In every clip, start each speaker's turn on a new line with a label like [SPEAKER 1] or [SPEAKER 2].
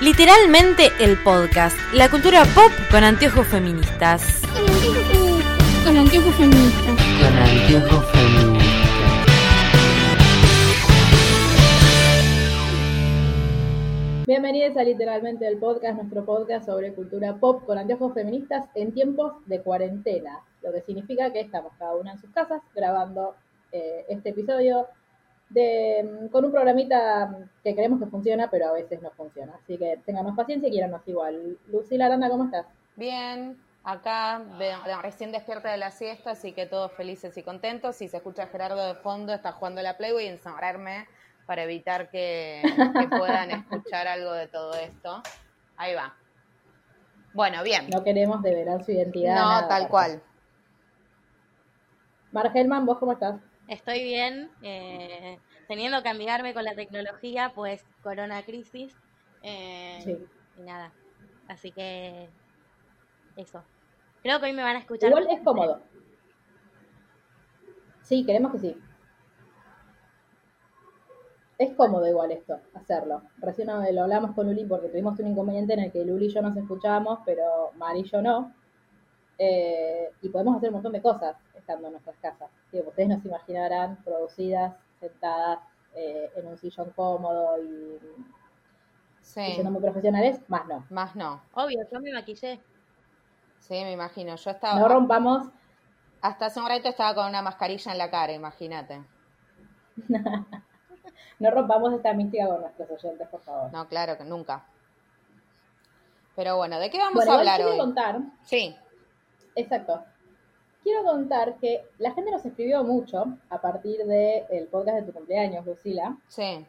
[SPEAKER 1] Literalmente el podcast, la cultura pop con anteojos feministas.
[SPEAKER 2] Con anteojos feministas.
[SPEAKER 3] Con anteojos feministas.
[SPEAKER 4] Bienvenidos a Literalmente el podcast, nuestro podcast sobre cultura pop con anteojos feministas en tiempos de cuarentena, lo que significa que estamos cada una en sus casas grabando eh, este episodio de, con un programita que creemos que funciona, pero a veces no funciona. Así que tenganos paciencia y quierannos igual. Lucila Aranda, ¿cómo estás?
[SPEAKER 5] Bien, acá de- de- recién despierta de la siesta, así que todos felices y contentos. Si se escucha a Gerardo de fondo, está jugando la Play, voy a encerrarme para evitar que, que puedan escuchar algo de todo esto. Ahí va. Bueno, bien.
[SPEAKER 4] No queremos develar su identidad.
[SPEAKER 5] No,
[SPEAKER 4] nada,
[SPEAKER 5] tal cual.
[SPEAKER 4] Mar Gelman, ¿vos cómo estás?
[SPEAKER 2] Estoy bien, eh, teniendo que amigarme con la tecnología, pues corona crisis. eh,
[SPEAKER 4] Sí.
[SPEAKER 2] Y nada, así que eso. Creo que hoy me van a escuchar.
[SPEAKER 4] Igual es cómodo. Sí, queremos que sí. Es cómodo igual esto, hacerlo. Recién lo hablamos con Luli porque tuvimos un inconveniente en el que Luli y yo nos escuchábamos, pero Mari y yo no. Eh, y podemos hacer un montón de cosas estando en nuestras casas. Digo, ustedes nos imaginarán producidas, sentadas eh, en un sillón cómodo y, siendo muy profesionales, más no.
[SPEAKER 5] más no.
[SPEAKER 2] Obvio, yo me maquillé.
[SPEAKER 5] Sí, me imagino. Yo estaba.
[SPEAKER 4] No rompamos
[SPEAKER 5] Hasta hace un rato estaba con una mascarilla en la cara, imagínate.
[SPEAKER 4] No rompamos esta mística con nuestros oyentes, por favor.
[SPEAKER 5] No, claro que nunca. Pero bueno, ¿de qué vamos
[SPEAKER 4] bueno,
[SPEAKER 5] a hablar hoy?
[SPEAKER 4] contar,
[SPEAKER 5] Sí,
[SPEAKER 4] exacto. Quiero contar que la gente nos escribió mucho a partir del podcast de tu cumpleaños, Lucila,
[SPEAKER 5] sí.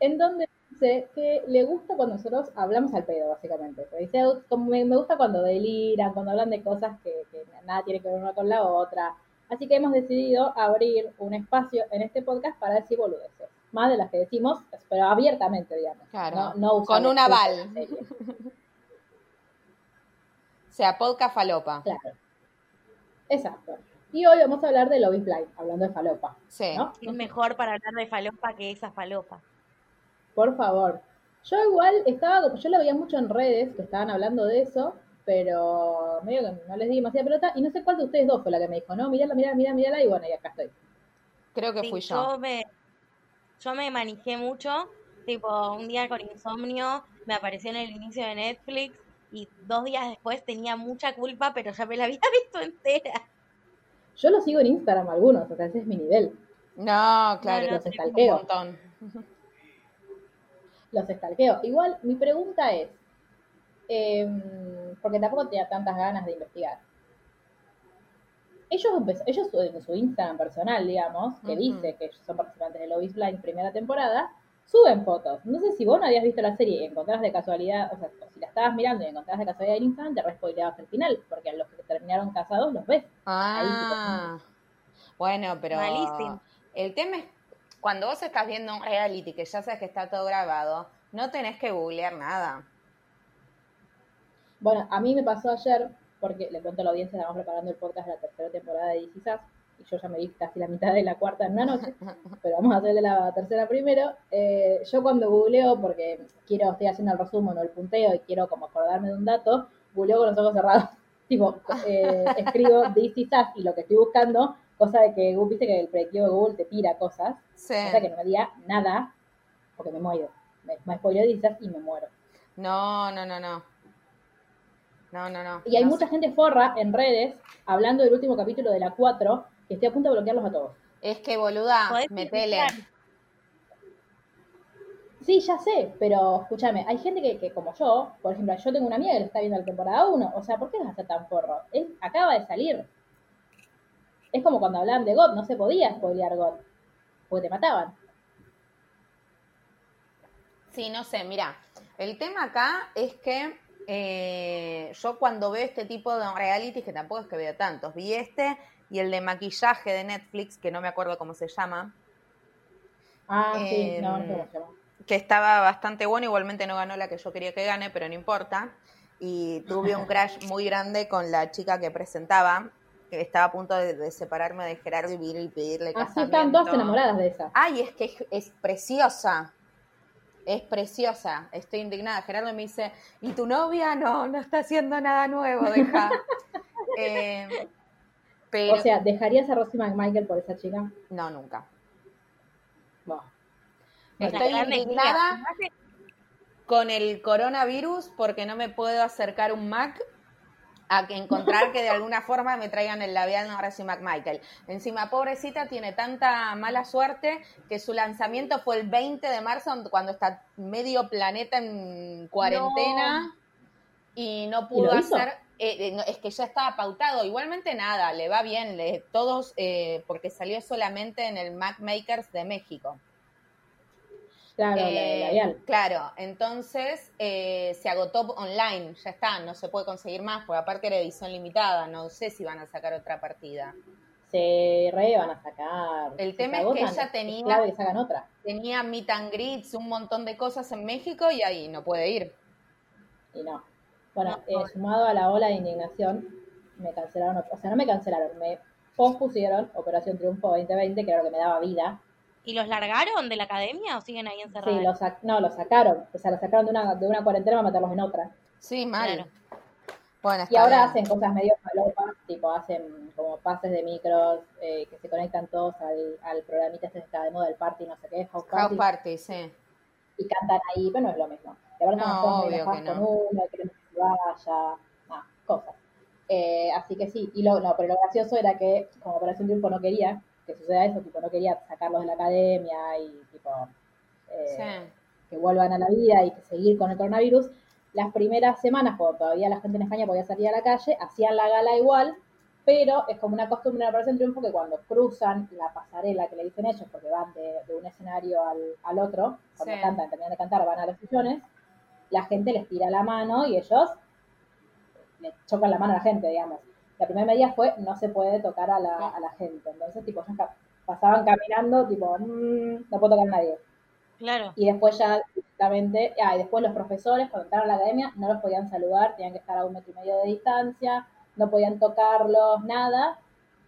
[SPEAKER 4] en donde dice que le gusta cuando nosotros hablamos al pedo, básicamente. Dice, como me, me gusta cuando deliran, cuando hablan de cosas que, que nada tiene que ver una con la otra. Así que hemos decidido abrir un espacio en este podcast para decir boludeces. Más de las que decimos, pero abiertamente, digamos.
[SPEAKER 5] Claro.
[SPEAKER 4] No, no
[SPEAKER 5] Con un aval. O sea, podcast falopa.
[SPEAKER 4] Claro. Exacto. Y hoy vamos a hablar de Love is Blind, hablando de falopa,
[SPEAKER 5] Sí.
[SPEAKER 4] ¿no?
[SPEAKER 2] Es mejor para hablar de falopa que esa falopa.
[SPEAKER 4] Por favor. Yo igual estaba, yo lo veía mucho en redes que estaban hablando de eso, pero medio que no les di demasiada pelota y no sé cuál de ustedes dos fue la que me dijo, no, mírala, mírala, mírala, mírala y bueno, y acá estoy.
[SPEAKER 5] Creo que
[SPEAKER 2] Sí,
[SPEAKER 5] fui yo.
[SPEAKER 2] me, yo me manejé mucho, tipo un día con insomnio, me apareció en el inicio de Netflix y dos días después tenía mucha culpa, pero ya me la había visto entera.
[SPEAKER 4] Yo lo sigo en Instagram algunos, o sea, ese es mi nivel.
[SPEAKER 5] No, claro,
[SPEAKER 2] No,
[SPEAKER 4] te
[SPEAKER 5] tenés un montón.
[SPEAKER 4] Los estalqueo. Igual, mi pregunta es, em, porque tampoco tenía tantas ganas de investigar. Ellos, ellos en su Instagram personal, digamos, que dice que son participantes de Love is Blind primera temporada, suben fotos. No sé si vos no habías visto la serie y encontrás de casualidad, o sea, o si la estabas mirando y encontrás de casualidad en Instagram, te respoileabas el final, porque a los que terminaron casados los ves.
[SPEAKER 5] Ah, bueno, pero
[SPEAKER 2] Malísimo.
[SPEAKER 5] el tema es cuando vos estás viendo un reality que ya sabes que está todo grabado, no tenés que googlear nada.
[SPEAKER 4] Bueno, a mí me pasó ayer, porque le cuento a la audiencia, estamos preparando el podcast de la tercera temporada de DC Sass, y yo ya me vi casi la mitad de la cuarta en una noche, pero vamos a hacer de la tercera primero. Eh, yo cuando googleo, porque quiero, estoy haciendo el resumen o el punteo y quiero como acordarme de un dato, googleo con los ojos cerrados. tipo, eh, escribo DC Sass y lo que estoy buscando, cosa de que Google, viste que el predictivo de Google te tira cosas,
[SPEAKER 5] Sí.
[SPEAKER 4] cosa que no me diga nada, porque me muero. Me, me spoileo Sass y me muero.
[SPEAKER 5] No, no, no, no. No, no, no.
[SPEAKER 4] Y hay
[SPEAKER 5] No
[SPEAKER 4] mucha
[SPEAKER 5] sé.
[SPEAKER 4] gente forra en redes hablando del último capítulo de la 4 que estoy a punto de bloquearlos a todos.
[SPEAKER 5] Es que boluda, metele.
[SPEAKER 4] Sí, ya sé, pero escúchame, hay gente que, que como yo, por ejemplo, yo tengo una amiga que lo está viendo la temporada 1, o sea, ¿por qué vas a ser tan forro? Él acaba de salir. Es como cuando hablaban de God, no se podía spoilear God, porque te mataban.
[SPEAKER 5] Sí, no sé, mira, el tema acá es que eh, yo cuando veo este tipo de realities, que tampoco es que veo tantos, vi este y el de maquillaje de Netflix, que no me acuerdo cómo se llama,
[SPEAKER 4] Ah, sí,
[SPEAKER 5] Eh,
[SPEAKER 4] no, no sé cómo se llama.
[SPEAKER 5] que estaba bastante bueno, igualmente no ganó la que yo quería que gane, pero no importa. Y tuve un crash muy grande con la chica que presentaba, que estaba a punto de, de separarme de Gerardo y vir y pedirle
[SPEAKER 4] Así
[SPEAKER 5] casamiento.
[SPEAKER 4] estaban todas enamoradas de esa.
[SPEAKER 5] Ay, es que es, es preciosa. Es preciosa, estoy indignada. Gerardo me dice, ¿y tu novia? No, no está haciendo nada nuevo, deja. Eh, pero,
[SPEAKER 4] O sea, ¿dejarías a Rosie McMichael por esa chica?
[SPEAKER 5] no, nunca.
[SPEAKER 4] No.
[SPEAKER 5] Estoy indignada con el coronavirus porque no me puedo acercar un Mac a que encontrar que de alguna forma me traigan el labial de Horacio McMichael. Encima, pobrecita, tiene tanta mala suerte que su lanzamiento fue el 20 de marzo, cuando está medio planeta en cuarentena y no pudo hacer. Eh, eh, no, es que ya estaba pautado. Igualmente nada, le va bien, le- todos, eh, porque salió solamente en el Mac Makers de México.
[SPEAKER 4] Claro, la.
[SPEAKER 5] Claro, entonces se agotó online, ya está, no se puede conseguir más, porque aparte era edición limitada, no sé si van a sacar otra partida.
[SPEAKER 4] Se re van a sacar.
[SPEAKER 5] El
[SPEAKER 4] Si
[SPEAKER 5] tema es que ella tenía-
[SPEAKER 4] clave que sacan otra.
[SPEAKER 5] Tenía meet and greets, un montón de cosas en México y ahí no puede ir.
[SPEAKER 4] Y no. Bueno,
[SPEAKER 5] No,
[SPEAKER 4] eh, sumado a la ola de indignación, me cancelaron, o sea, no me cancelaron, me pospusieron Operación Triunfo 2020, que era lo que me daba vida.
[SPEAKER 2] ¿Y los largaron de la academia o siguen ahí encerrados?
[SPEAKER 4] Sí, lo sac- no, lo sacaron, o sea, lo sacaron de una, de una cuarentena para meterlos en otra.
[SPEAKER 5] Sí, mal.
[SPEAKER 2] Claro.
[SPEAKER 5] Bueno,
[SPEAKER 4] Y ahora
[SPEAKER 5] bien.
[SPEAKER 4] hacen cosas medio falopas, tipo hacen como pases de micros, eh, que se conectan todos al, al programita este que está de moda, el party, no sé qué, House Party,
[SPEAKER 5] House Party, sí.
[SPEAKER 4] y cantan ahí, pero no es lo mismo. Y ahora
[SPEAKER 5] No, obvio que no.
[SPEAKER 4] con uno, y queremos que vaya, cosas. Eh, así que sí, y lo, no, pero lo gracioso era que como Operación Triunfo no quería que suceda eso, tipo no quería sacarlos de la academia y tipo eh,
[SPEAKER 5] Sí.
[SPEAKER 4] que vuelvan a la vida y que seguir con el coronavirus, las primeras semanas, cuando todavía la gente en España podía salir a la calle, hacían la gala igual, pero es como una costumbre en Operación Triunfo que cuando cruzan la pasarela que le dicen ellos, porque van de, de un escenario al, al otro, cuando
[SPEAKER 5] Sí.
[SPEAKER 4] cantan, terminan de cantar, van a los sillones, la gente les tira la mano y ellos le chocan la mano a la gente, digamos. La primera medida fue no se puede tocar a la, a la gente, entonces tipo ellos pasaban caminando, tipo, "Mm, no puedo tocar a nadie.
[SPEAKER 2] Claro.
[SPEAKER 4] Y después ya directamente, ah, y después los profesores cuando entraron a la academia no los podían saludar, tenían que estar a un metro y medio de distancia, no podían tocarlos, nada.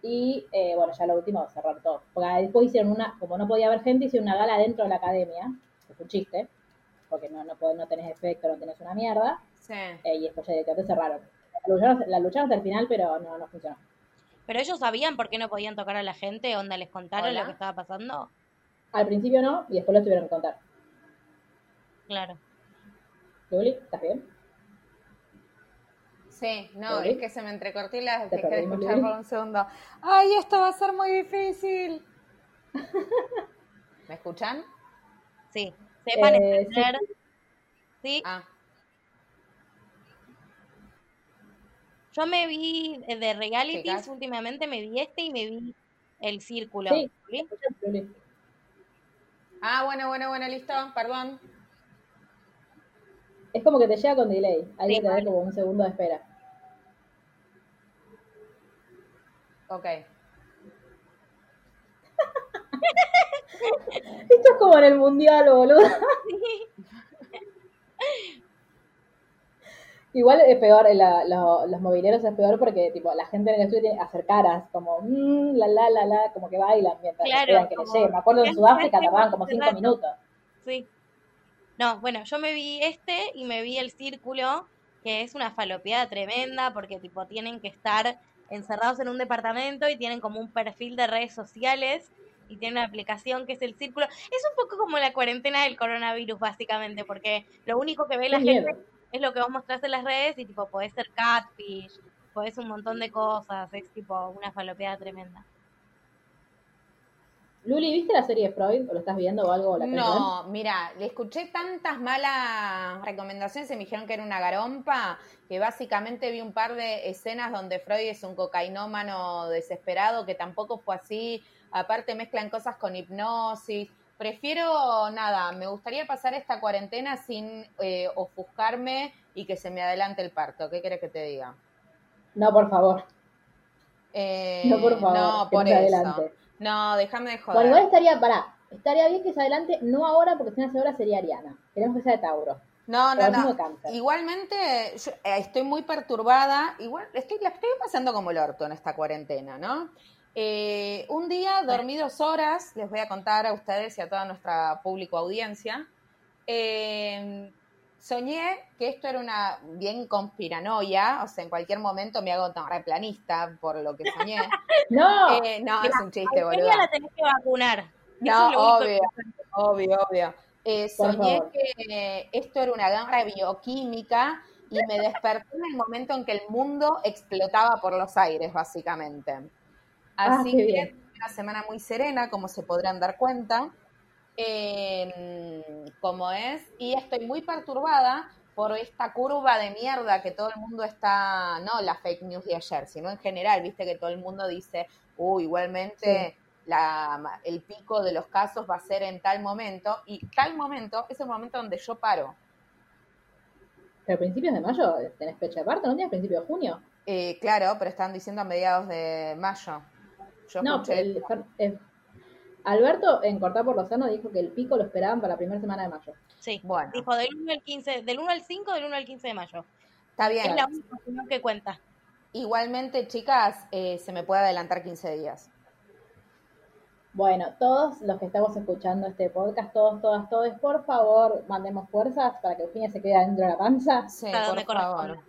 [SPEAKER 4] Y eh, bueno, ya lo último, cerrar todo. Porque después hicieron una, como no podía haber gente, hicieron una gala dentro de la academia, que fue un chiste, porque no, no, podés- no tenés efecto, no tenés una mierda,
[SPEAKER 5] Sí.
[SPEAKER 4] eh, y después ya directamente cerraron. La lucharon, la lucharon hasta el final, pero no, no funcionó.
[SPEAKER 2] ¿Pero ellos sabían por qué no podían tocar a la gente? ¿Onda les contaron
[SPEAKER 5] Hola.
[SPEAKER 2] lo que estaba pasando?
[SPEAKER 4] Al principio no, y después lo tuvieron que contar.
[SPEAKER 2] Claro.
[SPEAKER 4] Luli, ¿estás bien?
[SPEAKER 5] Sí, no,
[SPEAKER 4] ¿Luli?
[SPEAKER 5] es que se me entrecortó y la
[SPEAKER 4] Te
[SPEAKER 5] dejé de escuchar
[SPEAKER 4] Luli.
[SPEAKER 5] por un segundo. ¡Ay, esto va a ser muy difícil! ¿Me escuchan?
[SPEAKER 2] Sí. Sepan
[SPEAKER 4] Eh,
[SPEAKER 2] entender. Sí.
[SPEAKER 5] Ah,
[SPEAKER 2] Yo me vi de realities, últimamente me vi este y me vi El Círculo.
[SPEAKER 4] Sí.
[SPEAKER 2] ¿Sí?
[SPEAKER 5] Ah bueno, bueno, bueno, listo, perdón.
[SPEAKER 4] Es como que te llega con delay. Hay
[SPEAKER 2] Sí,
[SPEAKER 4] que tener como un segundo de espera.
[SPEAKER 5] Ok.
[SPEAKER 4] Esto es como en el mundial, boludo. Igual es peor, eh, la- lo- los mobileros es peor porque tipo la gente en el estudio tiene que hacer caras, como mm, la la la la, como que bailan mientras
[SPEAKER 2] Claro,
[SPEAKER 4] esperan que
[SPEAKER 2] como-
[SPEAKER 4] llegue. Me acuerdo en Sudáfrica tardaban como cinco
[SPEAKER 2] rato.
[SPEAKER 4] minutos.
[SPEAKER 2] Sí. No, bueno, yo me vi este y me vi El Círculo, que es una falopeada tremenda porque tipo tienen que estar encerrados en un departamento y tienen como un perfil de redes sociales y tienen una aplicación que es El Círculo. Es un poco como la cuarentena del coronavirus básicamente, porque lo único que ve la gente es lo que vos mostrás en las redes y tipo podés ser catfish, podés un montón de cosas, es tipo una falopeada tremenda.
[SPEAKER 4] Luli, ¿viste la serie de Freud? ¿O lo estás viendo o algo? o la?
[SPEAKER 5] No, mira, le escuché tantas malas recomendaciones y me dijeron que era una garompa, que básicamente vi un par de escenas donde Freud es un cocainómano desesperado, que tampoco fue así, aparte mezclan cosas con hipnosis. Prefiero nada, me gustaría pasar esta cuarentena sin eh, ofuscarme y que se me adelante el parto. ¿Qué querés que te diga?
[SPEAKER 4] No, por favor.
[SPEAKER 5] Eh,
[SPEAKER 4] No, por favor.
[SPEAKER 5] No, por eso.
[SPEAKER 4] adelante.
[SPEAKER 5] No, déjame de joder.
[SPEAKER 4] Bueno, igual estaría, pará, estaría bien que se adelante, no ahora, porque si no hace ahora sería Ariana. Queremos que sea de Tauro.
[SPEAKER 5] No, no, no. Igualmente, yo, eh, estoy muy perturbada. Igual estoy, la estoy pasando como el orto en esta cuarentena, ¿no? Eh, un día dormí dos horas, les voy a contar a ustedes y a toda nuestra público audiencia. Eh, soñé que esto era una bien conspiranoia, o sea, en cualquier momento me hago tan replanista por lo que soñé.
[SPEAKER 4] No,
[SPEAKER 5] Eh, no, es un chiste, boludo.
[SPEAKER 2] la tenés que vacunar.
[SPEAKER 5] No,
[SPEAKER 2] único
[SPEAKER 5] obvio,
[SPEAKER 2] que-
[SPEAKER 5] obvio, obvio. Eh, soñé que eh, esto era una guerra bioquímica y me desperté en el momento en que el mundo explotaba por los aires, básicamente.
[SPEAKER 4] Ah,
[SPEAKER 5] Así que
[SPEAKER 4] bien.
[SPEAKER 5] una semana muy serena, como se podrán dar cuenta, eh, como es, y estoy muy perturbada por esta curva de mierda que todo el mundo está, no la fake news de ayer, sino en general, viste que todo el mundo dice, uh, igualmente la, el pico de los casos va a ser en tal momento, y tal momento es el momento donde yo paro.
[SPEAKER 4] pero a principios de mayo tenés fecha aparte, ¿no tienes principios de junio?
[SPEAKER 5] Eh, claro, pero están diciendo a mediados de mayo. Yo
[SPEAKER 4] No,
[SPEAKER 5] escuché
[SPEAKER 4] el- eh, Alberto en Cortar por Lozano dijo que el pico lo esperaban para la primera semana de mayo.
[SPEAKER 2] Sí.
[SPEAKER 5] Bueno.
[SPEAKER 2] Dijo del 1 al 15, del 1 al 5, del 1 al 15 de mayo.
[SPEAKER 5] Está
[SPEAKER 2] Es
[SPEAKER 5] bien.
[SPEAKER 2] la única opinión que cuenta.
[SPEAKER 5] Igualmente, chicas, eh, se me puede adelantar 15 días.
[SPEAKER 4] Bueno, todos los que estamos escuchando este podcast, todos, todas, todos, por favor, mandemos fuerzas para que Eugenia se quede dentro de la panza
[SPEAKER 5] Sí, por favor.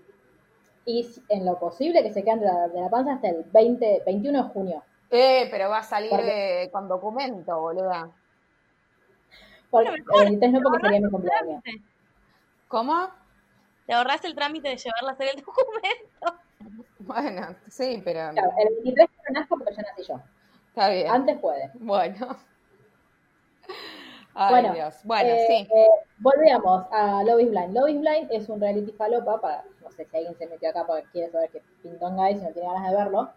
[SPEAKER 4] y en lo posible que se quede dentro de la- de la panza hasta el 20, 21 de junio.
[SPEAKER 5] Eh, pero va a salir
[SPEAKER 4] Porque-
[SPEAKER 5] eh, con documento, boluda.
[SPEAKER 4] Porque,
[SPEAKER 2] Bueno, mejor,
[SPEAKER 4] el 23 no porque sería mi cumpleaños.
[SPEAKER 5] ¿Cómo?
[SPEAKER 2] Te ahorras el trámite de llevarla a hacer el documento.
[SPEAKER 5] Bueno, sí, pero
[SPEAKER 4] Claro, el 23 no nazco porque ya nací yo.
[SPEAKER 5] está bien.
[SPEAKER 4] Antes puede.
[SPEAKER 5] Bueno. Ay,
[SPEAKER 4] Bueno,
[SPEAKER 5] Dios. Bueno,
[SPEAKER 4] Eh,
[SPEAKER 5] sí.
[SPEAKER 4] eh, volvíamos a Love is Blind. Love is Blind es un reality falopa para, no sé si alguien se metió acá porque quiere saber qué pintón hay, si no tiene ganas de verlo.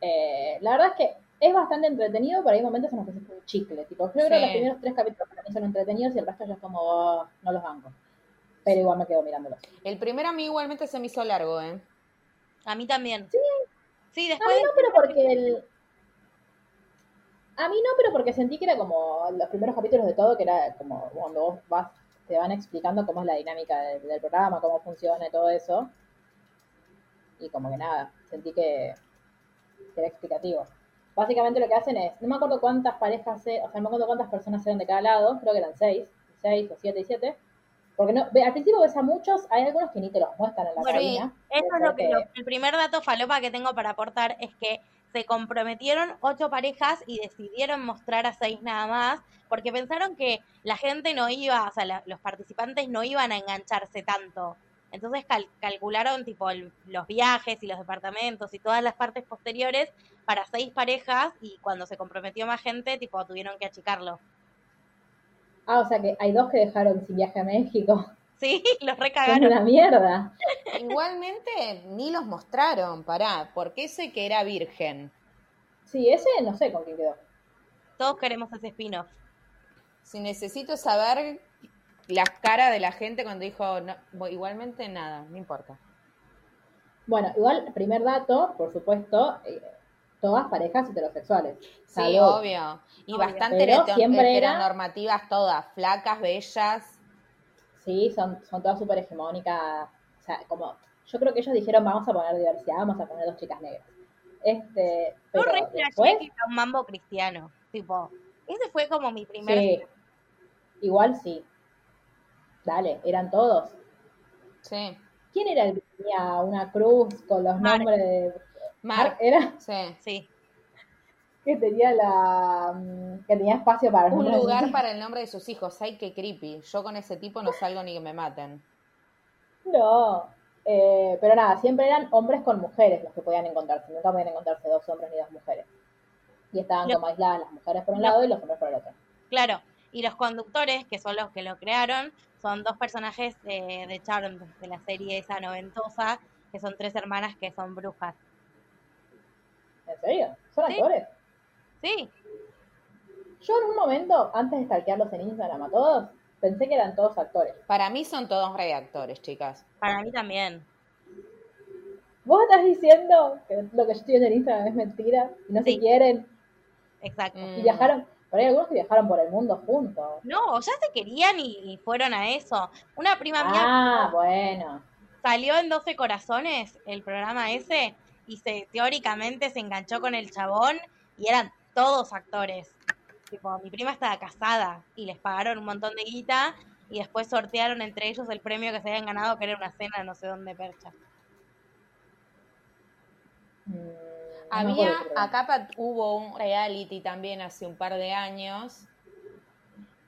[SPEAKER 4] Eh, la verdad es que es bastante entretenido, pero hay momentos en los que se fue un chicle. Tipo, yo creo que
[SPEAKER 5] Sí.
[SPEAKER 4] los primeros tres capítulos para mí son entretenidos y el resto ya es como, oh, no los banco. Pero igual me quedo mirándolos.
[SPEAKER 5] El primero a mí igualmente se me hizo largo, ¿eh?
[SPEAKER 2] A mí también. Sí,
[SPEAKER 4] A
[SPEAKER 2] después
[SPEAKER 4] mí no, pero porque el... A mí no, pero porque sentí que era como los primeros capítulos de todo, que era como cuando vos vas, te van explicando cómo es la dinámica del, del programa, cómo funciona y todo eso. Y como que nada, sentí que era explicativo. Básicamente lo que hacen es, no me acuerdo cuántas parejas, o sea, no me acuerdo cuántas personas eran de cada lado, creo que eran seis, seis o siete y siete. Porque no, al principio ves a muchos, hay algunos que ni te los muestran en la
[SPEAKER 2] Bueno,
[SPEAKER 4] cabina.
[SPEAKER 2] Eso es lo que, lo- el primer dato falopa que tengo para aportar es que se comprometieron ocho parejas y decidieron mostrar a seis nada más, porque pensaron que la gente no iba, o sea, la- los participantes no iban a engancharse tanto. Entonces cal- calcularon tipo el- los viajes y los departamentos y todas las partes posteriores para seis parejas y cuando se comprometió más gente, tipo tuvieron que achicarlo.
[SPEAKER 4] Ah, o sea que hay dos que dejaron sin viaje a México.
[SPEAKER 2] Sí, los
[SPEAKER 4] Son
[SPEAKER 2] recagaron.
[SPEAKER 4] una mierda.
[SPEAKER 5] Igualmente ni los mostraron, pará, porque ese que era virgen.
[SPEAKER 4] Sí, ese no sé con quién quedó.
[SPEAKER 2] Todos queremos ese spin-off.
[SPEAKER 5] Si necesito saber la cara de la gente cuando dijo, no, bueno, igualmente nada, no importa.
[SPEAKER 4] Bueno, igual, primer dato, por supuesto, eh, todas parejas heterosexuales.
[SPEAKER 5] Sí, obvio. Y
[SPEAKER 2] Obvio.
[SPEAKER 5] bastante
[SPEAKER 4] era-
[SPEAKER 5] heteronormativas todas, flacas, bellas.
[SPEAKER 4] Sí, son, son todas súper hegemónicas. O sea, como, yo creo que ellos dijeron, vamos a poner diversidad, vamos a poner dos chicas negras. Este,
[SPEAKER 2] Yo
[SPEAKER 4] pero
[SPEAKER 2] flashé
[SPEAKER 4] después,
[SPEAKER 2] que era un mambo cristiano. Tipo, ese fue como mi primer.
[SPEAKER 4] sí, igual sí. Dale, eran todos.
[SPEAKER 5] Sí.
[SPEAKER 4] ¿Quién era el que tenía una cruz con los
[SPEAKER 2] Mark.
[SPEAKER 4] nombres de...
[SPEAKER 5] Mark,
[SPEAKER 4] Era
[SPEAKER 5] sí.
[SPEAKER 2] Sí.
[SPEAKER 4] que tenía la... mm, que tenía espacio para
[SPEAKER 5] Un
[SPEAKER 4] de
[SPEAKER 5] lugar para el nombre de sus hijos. Ay, qué creepy. Yo con ese tipo no salgo ni que me maten.
[SPEAKER 4] No, eh, pero nada, siempre eran hombres con mujeres los que podían encontrarse, nunca podían encontrarse dos hombres ni dos mujeres. Y estaban como aisladas las mujeres por un lado y los hombres por el otro.
[SPEAKER 2] Claro. Y los conductores, que son los que lo crearon, son dos personajes de, de Charmed, de la serie esa noventosa, que son tres hermanas que son brujas.
[SPEAKER 4] ¿En serio? ¿Son
[SPEAKER 2] Sí.
[SPEAKER 4] actores?
[SPEAKER 2] Sí,
[SPEAKER 4] Yo en un momento, antes de stalkearlos en Instagram a todos, pensé que eran todos actores.
[SPEAKER 5] Para mí son todos reactores, chicas.
[SPEAKER 2] para mí también.
[SPEAKER 4] ¿Vos estás diciendo que lo que yo estoy viendo en Instagram es mentira y no
[SPEAKER 2] Sí.
[SPEAKER 4] se quieren?
[SPEAKER 2] Exacto.
[SPEAKER 4] Y viajaron, pero hay algunos que viajaron por el mundo juntos.
[SPEAKER 2] No, ya se querían y, y fueron a eso. Una prima mía
[SPEAKER 4] Ah, bueno.
[SPEAKER 2] salió en 12 corazones el programa ese y se teóricamente se enganchó con el chabón y eran todos actores. Tipo, mi prima estaba casada y les pagaron un montón de guita y después sortearon entre ellos el premio que se habían ganado, que era una cena no sé dónde percha.
[SPEAKER 4] Mm, no me
[SPEAKER 5] Había, acá hubo un reality también hace un par de años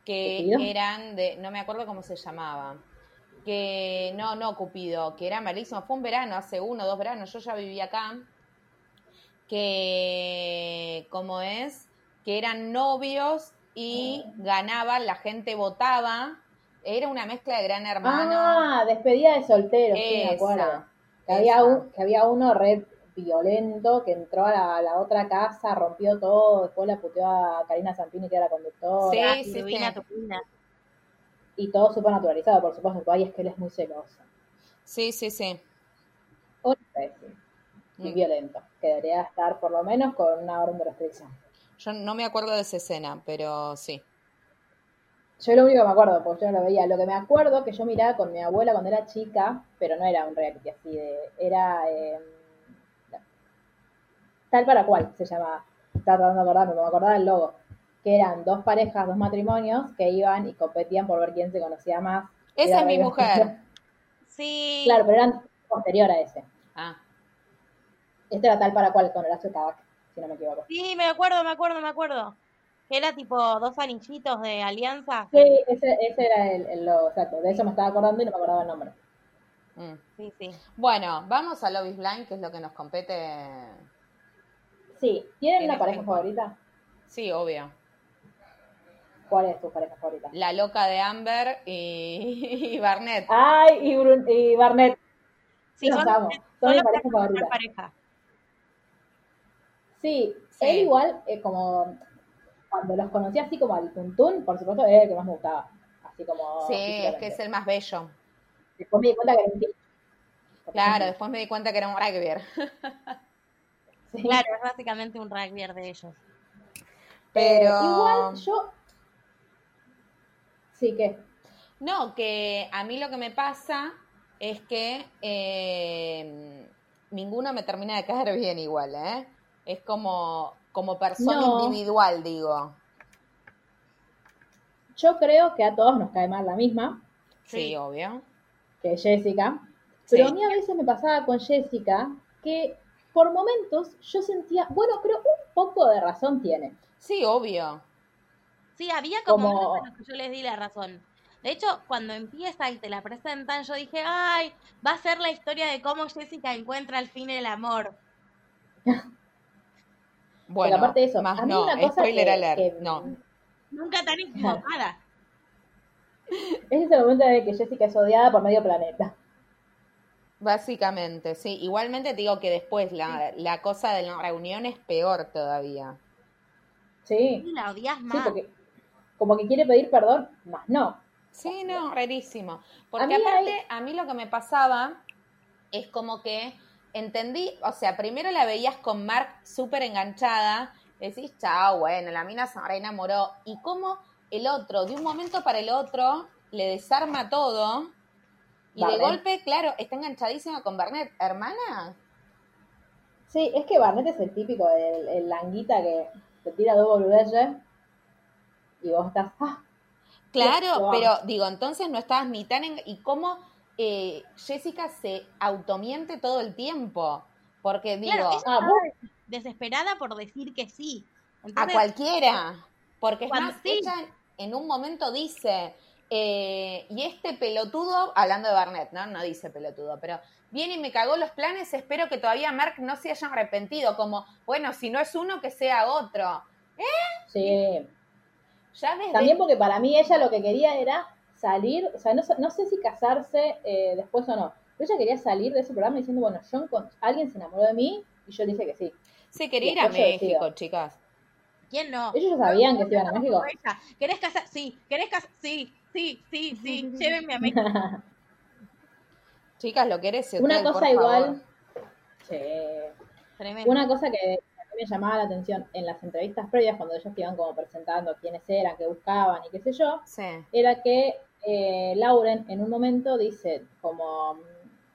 [SPEAKER 5] que eran de, no me acuerdo cómo se llamaba, que no, no Cupido, que era malísimo, fue un verano, hace uno o dos veranos, yo ya vivía acá, que, como es, que eran novios y ganaban, la gente votaba, era una mezcla de Gran Hermano.
[SPEAKER 4] Ah, despedida de solteros, sí, me acuerdo. Que había, un, que había uno re violento que entró a la, a la otra casa, rompió todo, después la puteó a Karina Zampini, que era la conductora,
[SPEAKER 5] Sí, sí,
[SPEAKER 4] y todo súper naturalizado, por supuesto, ay, es que él es muy celoso.
[SPEAKER 5] Sí, sí, sí.
[SPEAKER 4] Un imbécil. Y
[SPEAKER 5] Mm.
[SPEAKER 4] violento, que debería estar por lo menos con una orden de restricción.
[SPEAKER 5] Yo no me acuerdo de esa escena, pero sí.
[SPEAKER 4] Yo lo único que me acuerdo, porque yo no lo veía, lo que me acuerdo que yo miraba con mi abuela cuando era chica, pero no era un reality así de, era eh, tal para cual se llamaba. Estaba tratando de acordarme, pero me acordaba el logo. Que eran dos parejas, dos matrimonios que iban y competían por ver quién se conocía más.
[SPEAKER 5] Esa es mi mujer.
[SPEAKER 2] Sí.
[SPEAKER 4] Claro, pero eran posterior a ese.
[SPEAKER 5] Ah,
[SPEAKER 4] Este era tal para cual con Horacio Tabac, si no me equivoco.
[SPEAKER 2] Sí, me acuerdo, me acuerdo, me acuerdo. Que era tipo dos anillitos de alianza.
[SPEAKER 4] Sí, ese, ese era el, el logo, exacto. De eso me estaba acordando y no me acordaba el nombre.
[SPEAKER 5] mm.
[SPEAKER 2] Sí, sí.
[SPEAKER 5] Bueno, vamos a Love is Blind, que es lo que nos compete.
[SPEAKER 4] Sí, ¿tienen
[SPEAKER 5] En
[SPEAKER 4] una pareja favorita?
[SPEAKER 5] Sí, obvio.
[SPEAKER 4] ¿Cuál es tu pareja favorita?
[SPEAKER 5] La loca de Amber y, y Barnett.
[SPEAKER 4] Ay, y, Brun- y Barnett.
[SPEAKER 2] Sí, son,
[SPEAKER 4] amo.
[SPEAKER 2] son
[SPEAKER 4] Son mi pareja
[SPEAKER 2] que
[SPEAKER 4] favorita.
[SPEAKER 2] pareja.
[SPEAKER 4] Sí,
[SPEAKER 5] Sí.
[SPEAKER 4] él igual, eh, como cuando los conocí así como al tuntún, por supuesto era el que más me gustaba. Así como.
[SPEAKER 5] sí, es que es el más bello.
[SPEAKER 4] Después me di cuenta que era un.
[SPEAKER 5] Claro, después me di cuenta que era un rugbyer.
[SPEAKER 4] Sí.
[SPEAKER 2] Claro, es básicamente un rugby de ellos.
[SPEAKER 5] Pero.
[SPEAKER 4] Eh, igual yo. Sí, que.
[SPEAKER 5] No, que a mí lo que me pasa es que eh, ninguno me termina de caer bien igual, ¿eh? Es como, como persona
[SPEAKER 4] No.
[SPEAKER 5] individual, digo.
[SPEAKER 4] Yo creo que a todos nos cae mal la misma,
[SPEAKER 5] Sí,
[SPEAKER 2] Sí.
[SPEAKER 5] obvio.
[SPEAKER 4] que Jessica. Pero
[SPEAKER 5] Sí.
[SPEAKER 4] a mí a veces me pasaba con Jessica que por momentos yo sentía, bueno, pero un poco de razón tiene.
[SPEAKER 5] Sí, obvio.
[SPEAKER 2] Sí, había como,
[SPEAKER 4] Como-
[SPEAKER 2] unos que yo les di la razón. De hecho, cuando empieza y te la presentan, yo dije, ay, va a ser la historia de cómo Jessica encuentra al fin el amor.
[SPEAKER 5] Bueno,
[SPEAKER 4] aparte de eso,
[SPEAKER 5] más
[SPEAKER 4] a mí
[SPEAKER 5] no,
[SPEAKER 4] una cosa
[SPEAKER 5] spoiler
[SPEAKER 4] que-
[SPEAKER 5] alert,
[SPEAKER 4] que-
[SPEAKER 5] no.
[SPEAKER 2] Nunca tan equivocada.
[SPEAKER 4] Ese es el momento de que Jessica es odiada por medio planeta.
[SPEAKER 5] Básicamente, sí. Igualmente te digo que después la, la cosa de la reunión es peor todavía.
[SPEAKER 4] Sí,
[SPEAKER 2] Y la odias
[SPEAKER 4] sí,
[SPEAKER 2] más.
[SPEAKER 4] porque como que quiere pedir perdón, más no.
[SPEAKER 5] Sí, no, rarísimo. Porque
[SPEAKER 4] A mí
[SPEAKER 5] aparte,
[SPEAKER 4] hay-
[SPEAKER 5] a mí lo que me pasaba es como que entendí, o sea, primero la veías con Mark súper enganchada, decís, chao, bueno, la mina se reenamoró, y como el otro, de un momento para el otro, le desarma todo, y de
[SPEAKER 4] Barnett.
[SPEAKER 5] golpe, claro, está enganchadísima con Barnett. Hermana,
[SPEAKER 4] Sí, es que Barnett es el típico, el, el languita que te tira dos boludeces y vos estás, ah,
[SPEAKER 5] Claro, pero digo, entonces no estabas ni tan... En... ¿Y cómo eh, Jessica se automiente todo el tiempo? Porque digo,
[SPEAKER 2] Claro, ella
[SPEAKER 4] ah,
[SPEAKER 2] desesperada por decir que sí.
[SPEAKER 5] a cualquiera. Porque es más,
[SPEAKER 2] sí.
[SPEAKER 5] ella en un momento dice, eh, y este pelotudo, hablando de Barnett, ¿no? No dice pelotudo, pero viene y me cagó los planes, espero que todavía Mark no se haya arrepentido, como, bueno, si no es uno, que sea otro.
[SPEAKER 4] sí.
[SPEAKER 5] Ya desde...
[SPEAKER 4] También porque para mí ella lo que quería era salir, o sea, no, sé- no sé si casarse eh, después o no, pero ella quería salir de ese programa diciendo, bueno, yo encon- alguien se enamoró de mí y yo le dije que sí.
[SPEAKER 5] Se quería ir a México, chicas.
[SPEAKER 2] ¿quién no?
[SPEAKER 4] Ellos ya sabían que se iban a México.
[SPEAKER 2] ¿Querés casar? Sí. ¿Querés casar? Sí, sí, sí, sí. Llévenme a México.
[SPEAKER 5] Chicas, ¿lo querés?
[SPEAKER 4] Una
[SPEAKER 5] Hotel, por
[SPEAKER 4] cosa
[SPEAKER 5] favor.
[SPEAKER 4] igual, sí.
[SPEAKER 2] Tremendo.
[SPEAKER 4] una cosa que a mí me llamaba la atención en las entrevistas previas, cuando ellos te iban como presentando quiénes eran, qué buscaban y qué sé yo,
[SPEAKER 5] Sí.
[SPEAKER 4] era que eh, Lauren en un momento dice como,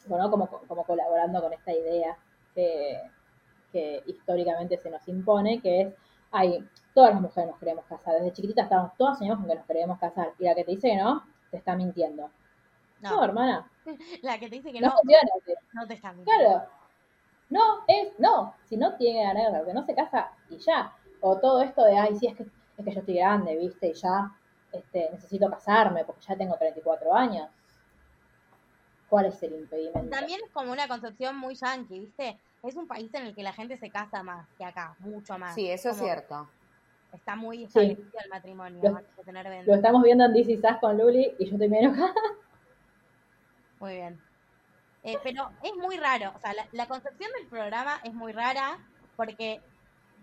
[SPEAKER 4] bueno, como, como colaborando con esta idea que, que históricamente se nos impone, que es, ay, todas las mujeres nos queremos casar, desde chiquititas estamos todas soñamos con que nos queremos casar, y la que te dice que no, te está mintiendo. No,
[SPEAKER 2] No,
[SPEAKER 4] hermana,
[SPEAKER 2] la que te dice que
[SPEAKER 4] no,
[SPEAKER 2] no,
[SPEAKER 4] funciona así.
[SPEAKER 2] no te está mintiendo.
[SPEAKER 4] Claro. No, es, no, si no tiene ganas de casarse, no se casa y ya. O todo esto de, ay, sí, es que, es que yo estoy grande, viste, y ya este, necesito casarme porque ya tengo 34 años. ¿Cuál es el impedimento?
[SPEAKER 2] También es como una concepción muy yankee, ¿viste? Es un país en el que la gente se casa más que acá, mucho más.
[SPEAKER 5] Sí, eso es cierto.
[SPEAKER 2] Está muy
[SPEAKER 4] Sí.
[SPEAKER 2] establecido el matrimonio,
[SPEAKER 4] Lo-
[SPEAKER 2] más que tener
[SPEAKER 4] Lo estamos viendo en DC Sass con Luli y yo estoy enojada.
[SPEAKER 2] Muy bien. Eh, pero es muy raro, o sea, la, la concepción del programa es muy rara porque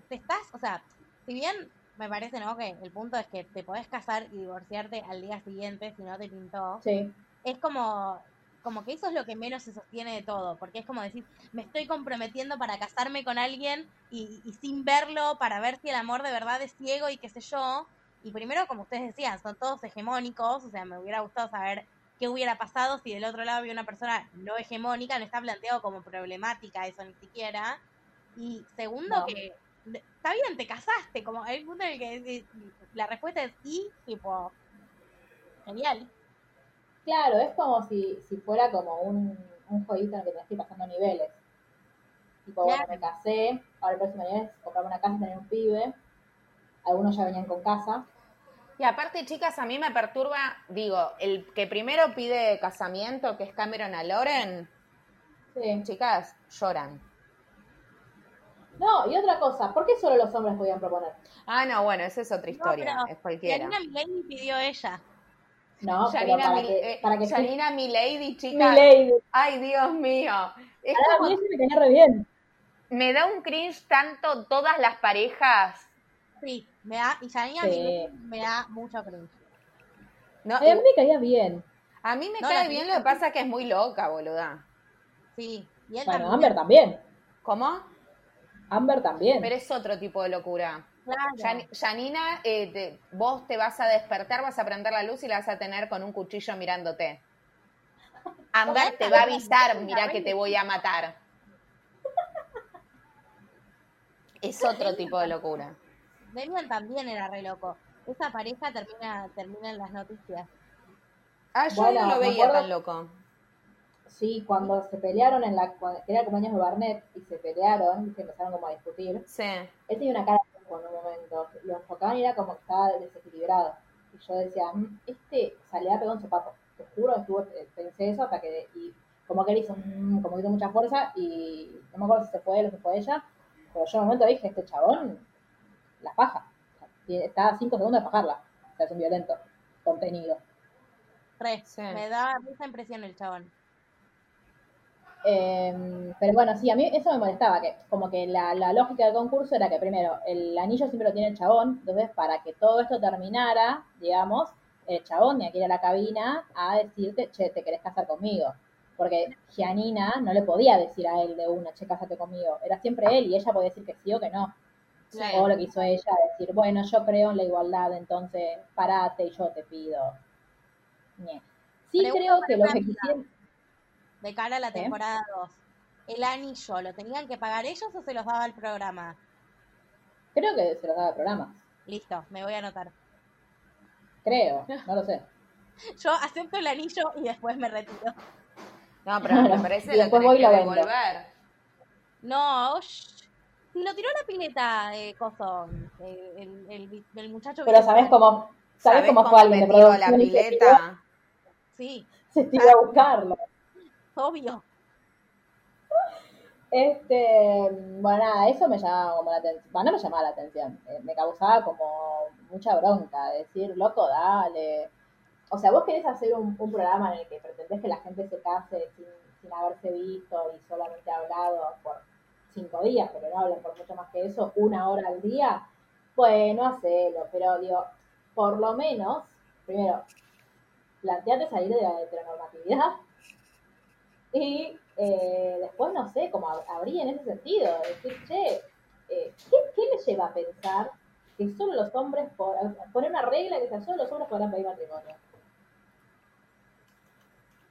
[SPEAKER 2] te estás, o sea, si bien me parece, ¿no? Que el punto es que te podés casar y divorciarte al día siguiente si no te pintó,
[SPEAKER 4] Sí,
[SPEAKER 2] es como, como que eso es lo que menos se sostiene de todo, porque es como decir, me estoy comprometiendo para casarme con alguien y, y sin verlo, para ver si el amor de verdad es ciego y qué sé yo. Y primero, como ustedes decían, son todos hegemónicos, o sea, me hubiera gustado saber qué hubiera pasado si del otro lado había una persona no hegemónica, no está planteado como problemática eso ni siquiera. Y segundo,
[SPEAKER 4] No.
[SPEAKER 2] que está bien, te casaste, como hay un punto en el que eh, la respuesta es y, tipo, genial.
[SPEAKER 4] Claro, es como si, si fuera como un, un jueguito en el que tenés que ir pasando niveles. Tipo, bueno,
[SPEAKER 2] Claro.
[SPEAKER 4] me casé, ahora el próximo nivel es comprarme una casa y tener un pibe. Algunos ya venían con casa.
[SPEAKER 5] Y aparte, chicas, a mí me perturba, digo, el que primero pide casamiento, que es Cameron a Loren,
[SPEAKER 4] Sí.
[SPEAKER 5] chicas, lloran.
[SPEAKER 4] No, y otra cosa, ¿por qué solo los hombres podían proponer?
[SPEAKER 5] Ah, no, bueno, esa es otra historia,
[SPEAKER 2] pero
[SPEAKER 5] es cualquiera.
[SPEAKER 2] Yanina pidió ella.
[SPEAKER 4] No, pero
[SPEAKER 5] Yanina,
[SPEAKER 4] para que,
[SPEAKER 5] eh,
[SPEAKER 4] para que
[SPEAKER 5] Yanina Milady,
[SPEAKER 4] Mi
[SPEAKER 5] chicas.
[SPEAKER 4] lady.
[SPEAKER 5] Ay, Dios mío. Es
[SPEAKER 4] Ah, a
[SPEAKER 5] como-
[SPEAKER 4] me re bien.
[SPEAKER 5] me da un cringe tanto todas las parejas.
[SPEAKER 2] Sí, me da, y Yanina
[SPEAKER 4] Sí.
[SPEAKER 2] Me da mucho cringe.
[SPEAKER 5] No,
[SPEAKER 4] Ay, a mí me caía bien.
[SPEAKER 5] a mí me
[SPEAKER 2] No,
[SPEAKER 5] cae bien, lo que pasa es que es muy loca, boluda.
[SPEAKER 2] Sí, y él
[SPEAKER 4] Bueno,
[SPEAKER 2] también.
[SPEAKER 4] Amber también.
[SPEAKER 5] ¿Cómo?
[SPEAKER 4] Amber también.
[SPEAKER 5] Pero es otro tipo de locura.
[SPEAKER 2] Claro.
[SPEAKER 5] Yanina, eh, te- vos te vas a despertar, vas a prender la luz y la vas a tener con un cuchillo mirándote. Amber te va a avisar, mira que te voy a matar. Es otro tipo de locura.
[SPEAKER 2] Demian también era re loco. Esa pareja termina, termina en las noticias.
[SPEAKER 5] Ah, yo
[SPEAKER 4] Bueno,
[SPEAKER 5] no lo veía
[SPEAKER 4] acuerdo-
[SPEAKER 5] tan loco.
[SPEAKER 4] Sí, cuando se pelearon en la. Era el cumpleaños de Barnett y se pelearon, y se empezaron como a discutir.
[SPEAKER 5] Sí.
[SPEAKER 4] Él tenía una cara de loco en un momento. Lo enfocaban y era como que estaba desequilibrado. Y yo decía, "Mm, este salía pegó un zapato. Te juro, estuve, eh, pensé eso hasta que. Y como que él hizo, "Mm", como que hizo mucha fuerza y no me acuerdo si se fue él o se fue ella. Pero yo en un momento dije, este chabón, la paja. Tiene- Está a cinco segundos de pajarla. O sea, es un violento contenido.
[SPEAKER 2] Re,
[SPEAKER 5] Sí.
[SPEAKER 2] me da mucha impresión el chabón.
[SPEAKER 4] Eh, pero bueno, sí, a mí eso me molestaba, que como que la, la lógica del concurso era que primero, el anillo siempre lo tiene el chabón, entonces para que todo esto terminara, digamos, el chabón tenía que ir a la cabina a decirte, che, te querés casar conmigo. Porque Gianina no le podía decir a él de una, che, cásate conmigo. Era siempre él y ella podía decir que sí o que no.
[SPEAKER 5] Sí.
[SPEAKER 4] O lo que hizo ella, decir, bueno, yo creo en la igualdad, entonces parate y yo te pido. Ñe. Sí
[SPEAKER 2] Pregunta
[SPEAKER 4] creo que lo que quisieron...
[SPEAKER 2] De cara a la temporada 2. ¿El anillo lo tenían que pagar ellos o se los daba el programa?
[SPEAKER 4] Creo que se los daba el programa.
[SPEAKER 2] Listo, me voy a anotar.
[SPEAKER 4] Creo, no lo sé.
[SPEAKER 2] Yo acepto el anillo y después me retiro.
[SPEAKER 5] No, pero me parece
[SPEAKER 4] Y después voy
[SPEAKER 5] que devolver.
[SPEAKER 2] No, shh. si lo tiró la pileta, eh, Coso, el, el, el muchacho que
[SPEAKER 4] Pero sabes cómo, sabes
[SPEAKER 5] ¿Sabés
[SPEAKER 4] cómo
[SPEAKER 5] cómo
[SPEAKER 4] fue alguien de
[SPEAKER 5] la pileta?
[SPEAKER 2] Sí,
[SPEAKER 4] Se tiró a buscarlo.
[SPEAKER 2] Obvio.
[SPEAKER 4] Este, bueno, eso me llamaba como la atención. Bueno, no me llamaba la atención. eh, me causaba como mucha bronca. Decir, loco, dale. O sea, vos querés hacer un, programa en el que pretendés que la gente se case sin, sin haberse visto y solamente hablado por cinco días, pero no hablen por mucho más que eso, una hora al día. Bueno, hacelo, pero digo, por lo menos, primero, planteate salir de la heteronormatividad y eh, después, no sé, como ab- abrir en ese sentido, decir, che, eh, ¿qué, qué me lleva a pensar que solo los hombres, por, poner una regla que sea solo los hombres podrán pedir matrimonio?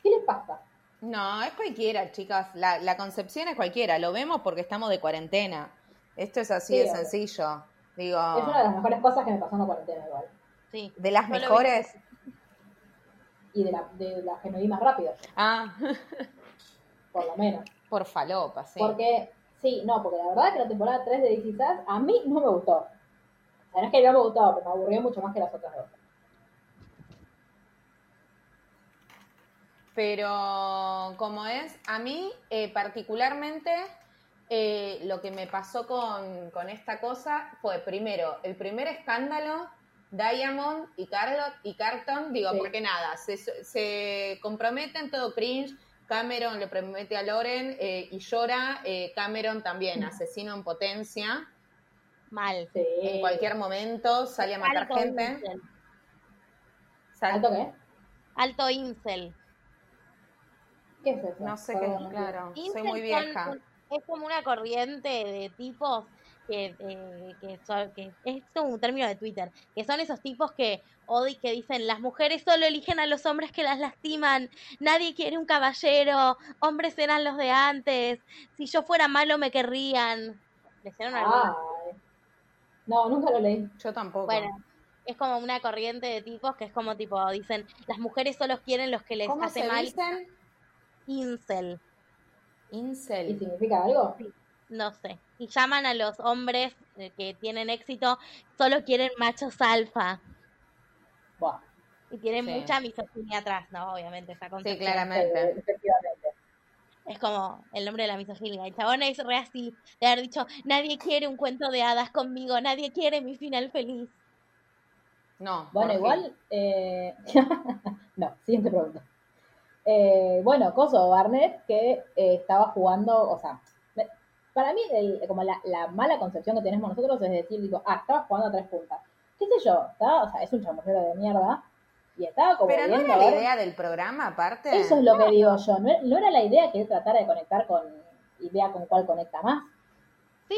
[SPEAKER 4] ¿Qué les pasa?
[SPEAKER 5] No, es cualquiera, chicas. La, la concepción es cualquiera. Lo vemos porque estamos de cuarentena. Esto es así
[SPEAKER 4] Sí,
[SPEAKER 5] de sencillo. Digo,
[SPEAKER 4] Es una de las mejores cosas que me pasó en la cuarentena igual.
[SPEAKER 2] Sí.
[SPEAKER 5] de las mejores.
[SPEAKER 4] y de la, de la que me vi más rápido,
[SPEAKER 5] Ah,
[SPEAKER 4] por lo menos.
[SPEAKER 5] por falopa, sí.
[SPEAKER 4] Porque, sí, no, porque la verdad que la temporada 3 de Us a mí no me gustó. O sea, no es que no me gustó, pero me aburrió mucho más que las otras dos.
[SPEAKER 5] Pero como es, a mí eh, particularmente eh, lo que me pasó con, con esta cosa fue primero, el primer escándalo, Diamond y Carlot y Carton, digo,
[SPEAKER 4] Sí.
[SPEAKER 5] porque nada, se, se comprometen todo cringe, Cameron le promete a Loren eh, y llora, eh, Cameron también, asesino en potencia,
[SPEAKER 2] Mal.
[SPEAKER 4] Sí.
[SPEAKER 5] en cualquier momento sale a matar
[SPEAKER 2] Alto
[SPEAKER 5] gente.
[SPEAKER 2] incel.
[SPEAKER 4] ¿Alto qué?
[SPEAKER 2] Alto incel.
[SPEAKER 4] ¿Qué es eso?
[SPEAKER 5] No sé qué, claro, soy muy vieja.
[SPEAKER 2] es como una corriente de tipos que, eh, que, son, que es como un término de Twitter, que son esos tipos que odi que dicen las mujeres solo eligen a los hombres que las lastiman, nadie quiere un caballero, hombres eran los de antes, si yo fuera malo me querrían. ¿Leyeron?
[SPEAKER 4] Ay. No, nunca lo leí.
[SPEAKER 5] Yo tampoco.
[SPEAKER 2] Bueno, es como una corriente de tipos que es como tipo, dicen, las mujeres solo quieren los que les
[SPEAKER 5] ¿Cómo
[SPEAKER 2] hace
[SPEAKER 5] se
[SPEAKER 2] mal.
[SPEAKER 5] dicen?
[SPEAKER 2] Incel.
[SPEAKER 4] ¿Y
[SPEAKER 5] Incel.
[SPEAKER 4] significa algo?
[SPEAKER 2] No sé. Y llaman a los hombres eh, que tienen éxito, solo quieren machos alfa.
[SPEAKER 4] Buah.
[SPEAKER 2] Y tienen
[SPEAKER 5] Sí.
[SPEAKER 2] mucha misoginia atrás, ¿no? Obviamente, esa
[SPEAKER 5] Sí, claramente.
[SPEAKER 4] Eh, efectivamente.
[SPEAKER 2] Es como el nombre de la misoginia. El chabón es re así, de haber dicho, nadie quiere un cuento de hadas conmigo, nadie quiere mi final feliz.
[SPEAKER 5] No.
[SPEAKER 4] Bueno, igual. Eh... no, siguiente pregunta. Eh, bueno, Coso Barnett, que eh, estaba jugando, o sea, para mí, el- como la, la mala concepción que tenemos nosotros es decir, digo, ah, estaba jugando a tres puntas. ¿Qué sé yo? Estaba, o sea, es un chamullero de mierda. Y estaba como
[SPEAKER 5] Pero no
[SPEAKER 4] viendo
[SPEAKER 5] era
[SPEAKER 4] a
[SPEAKER 5] la idea del programa, aparte.
[SPEAKER 4] Eso es lo que digo yo. No, no era la idea que él tratara de conectar con idea con cuál conecta más.
[SPEAKER 2] Sí,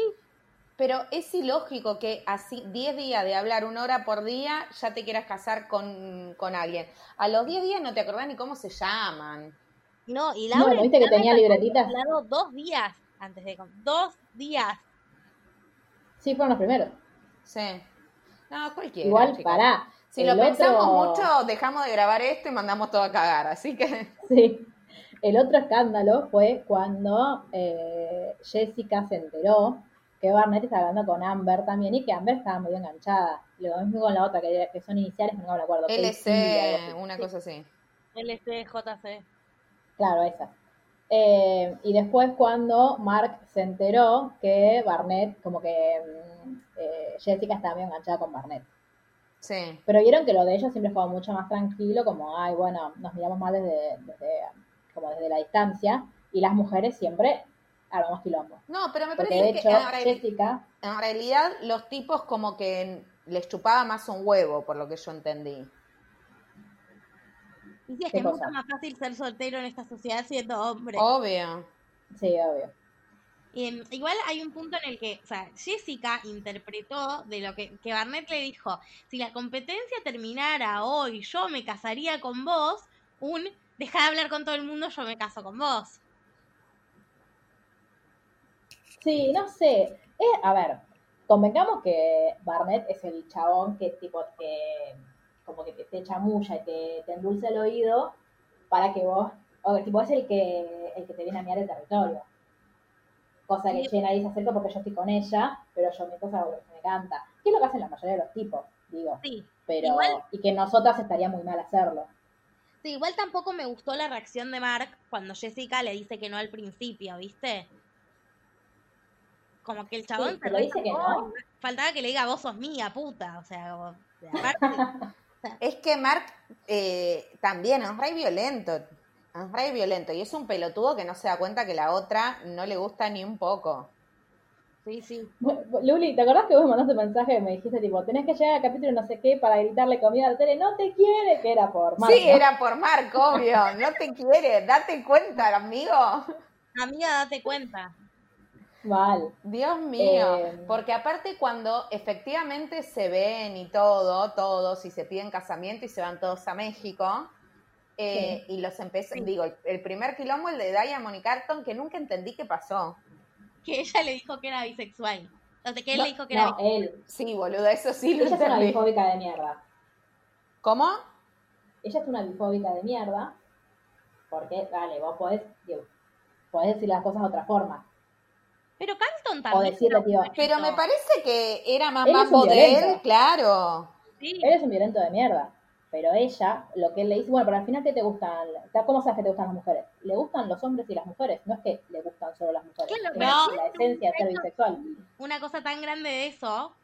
[SPEAKER 5] Pero es ilógico que así 10 días de hablar una hora por día ya te quieras casar con, con alguien. A los 10 días no te acordás ni cómo se llaman.
[SPEAKER 2] no, y
[SPEAKER 4] No,
[SPEAKER 2] Laura
[SPEAKER 4] ¿no viste que tenía libretitas?
[SPEAKER 2] dos días antes de... Dos días.
[SPEAKER 4] Sí, fueron los primeros.
[SPEAKER 5] Sí. No, cualquiera.
[SPEAKER 4] Igual,
[SPEAKER 5] chicos.
[SPEAKER 4] pará.
[SPEAKER 5] Si
[SPEAKER 4] el
[SPEAKER 5] lo pensamos
[SPEAKER 4] otro-
[SPEAKER 5] mucho, dejamos de grabar esto y mandamos todo a cagar. Así que.
[SPEAKER 4] Sí. El otro escándalo fue cuando eh, Jessica se enteró que Barnett estaba hablando con Amber también y que Amber estaba medio enganchada. Lo mismo con la otra, que, que son iniciales, no me acuerdo.
[SPEAKER 5] LC, una cosa así.
[SPEAKER 2] LCJC.
[SPEAKER 4] Claro, esa. Eh, y después cuando Mark se enteró que Barnett, como que mm, eh, Jessica estaba medio enganchada con Barnett.
[SPEAKER 5] Sí.
[SPEAKER 4] Pero vieron que lo de ellos siempre fue mucho más tranquilo, como, ay, bueno, nos miramos más desde, desde, como desde la distancia, y las mujeres siempre armamos quilombo.
[SPEAKER 5] No, pero me
[SPEAKER 4] Porque
[SPEAKER 5] parece
[SPEAKER 4] de
[SPEAKER 5] que en, reali-
[SPEAKER 4] Jessica,
[SPEAKER 5] en realidad los tipos como que les chupaba más un huevo, por lo que yo entendí.
[SPEAKER 2] Y sí, es
[SPEAKER 4] ¿Qué
[SPEAKER 2] que es mucho más fácil ser soltero en esta sociedad siendo hombre.
[SPEAKER 5] Obvio.
[SPEAKER 4] sí, obvio.
[SPEAKER 2] Em, igual hay un punto en el que, o sea, Jessica interpretó de lo que, que Barnett le dijo, si la competencia terminara hoy, yo me casaría con vos, un, deja de hablar con todo el mundo, yo me caso con vos.
[SPEAKER 4] Sí, no sé. Eh, a ver, convengamos que Barnett es el chabón que tipo que como que te, te chamulla y te, te endulza el oído para que vos, o tipo es el que el que te viene a mirar el territorio. Cosa que nadie se acerca porque yo estoy con ella, pero yo me cosa me canta. ¿Qué es lo que hacen la mayoría de los tipos? Digo.
[SPEAKER 2] Sí.
[SPEAKER 4] Pero,
[SPEAKER 2] Igual-
[SPEAKER 4] y que nosotras estaría muy mal hacerlo.
[SPEAKER 2] Sí, igual tampoco me gustó la reacción de Mark cuando Jessica le dice que no al principio, ¿viste? Como que el chabón
[SPEAKER 4] Sí,
[SPEAKER 2] se
[SPEAKER 4] pero dice que no.
[SPEAKER 2] y Faltaba que le diga vos sos mía, puta. O sea, como- aparte,
[SPEAKER 5] Es que Mark eh, también es re violento. Es re violento. Y es un pelotudo que no se da cuenta que la otra no le gusta ni un poco.
[SPEAKER 2] sí, sí.
[SPEAKER 4] Luli, ¿te acordás que vos me mandaste un mensaje y me dijiste tipo, tenés que llegar al capítulo no sé qué para gritarle comida a la tele? No te quiere, que era por Marco.
[SPEAKER 5] Sí, era por Mark, obvio. No te quiere. Date cuenta, amigo.
[SPEAKER 2] Amiga, date cuenta.
[SPEAKER 4] Mal.
[SPEAKER 5] Dios mío,
[SPEAKER 4] Eh,
[SPEAKER 5] porque aparte cuando efectivamente se ven y todo, todos, y se piden casamiento y se van todos a México, eh, y los empiezan,
[SPEAKER 2] Sí.
[SPEAKER 5] digo, el, el primer quilombo, el de Diamond y Carton, que nunca entendí qué pasó.
[SPEAKER 2] Que ella le dijo que era bisexual. O sea, que él le dijo que era
[SPEAKER 4] No, él.
[SPEAKER 5] Sí, boludo, eso sí lo
[SPEAKER 4] Ella es una bifóbica de mierda.
[SPEAKER 5] ¿Cómo?
[SPEAKER 4] ella es una bifóbica de mierda, porque, dale, vos podés, digo, podés decir las cosas de otra forma.
[SPEAKER 2] Pero Carlton
[SPEAKER 4] O
[SPEAKER 2] también.
[SPEAKER 4] decirle, tío,
[SPEAKER 5] Pero me parece que era más mambo de él,
[SPEAKER 4] violento.
[SPEAKER 5] claro.
[SPEAKER 2] Sí.
[SPEAKER 4] él es un violento de mierda. Pero ella, lo que él le dice, bueno, pero al final, ¿qué te gustan? ¿Cómo sabes que te gustan las mujeres? Le gustan los hombres y las mujeres, no es que le gustan solo las mujeres.
[SPEAKER 2] Claro,
[SPEAKER 4] es
[SPEAKER 5] pero
[SPEAKER 4] la esencia de ser bisexual.
[SPEAKER 2] Una cosa tan grande de eso,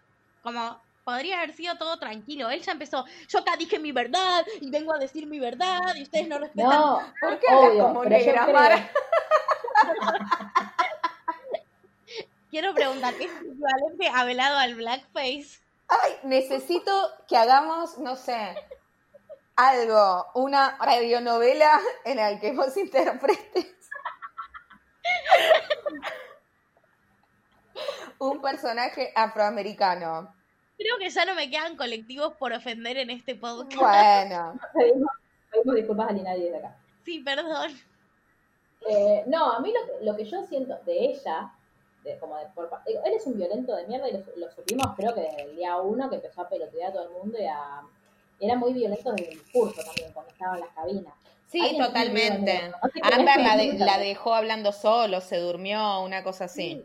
[SPEAKER 2] como podría haber sido todo tranquilo. Él ya empezó, yo acá dije mi verdad y vengo a decir mi verdad y ustedes no respetan.
[SPEAKER 4] No,
[SPEAKER 5] ¿Por qué hablas
[SPEAKER 4] obvio,
[SPEAKER 5] como
[SPEAKER 4] pero yo
[SPEAKER 5] negra,
[SPEAKER 4] creo-?
[SPEAKER 2] Quiero preguntar, ¿es equivalente a velado al blackface?
[SPEAKER 5] Ay, necesito que hagamos, no sé, algo, una radionovela en la que vos interpretes un personaje afroamericano.
[SPEAKER 2] Creo que ya no me quedan colectivos por ofender en este podcast.
[SPEAKER 5] Bueno,
[SPEAKER 4] pedimos, pedimos disculpas a Lina desde acá.
[SPEAKER 2] Sí, perdón.
[SPEAKER 4] Eh, no, a mí lo que yo siento de ella, de, como de, por, digo, él es un violento de mierda y lo, lo supimos creo que desde el día uno que empezó a pelotear a todo el mundo y a... Era muy violento desde el discurso también, cuando estaba en las cabinas.
[SPEAKER 5] sí, totalmente. Amber la, de- la dejó hablando solo, se durmió, una cosa así.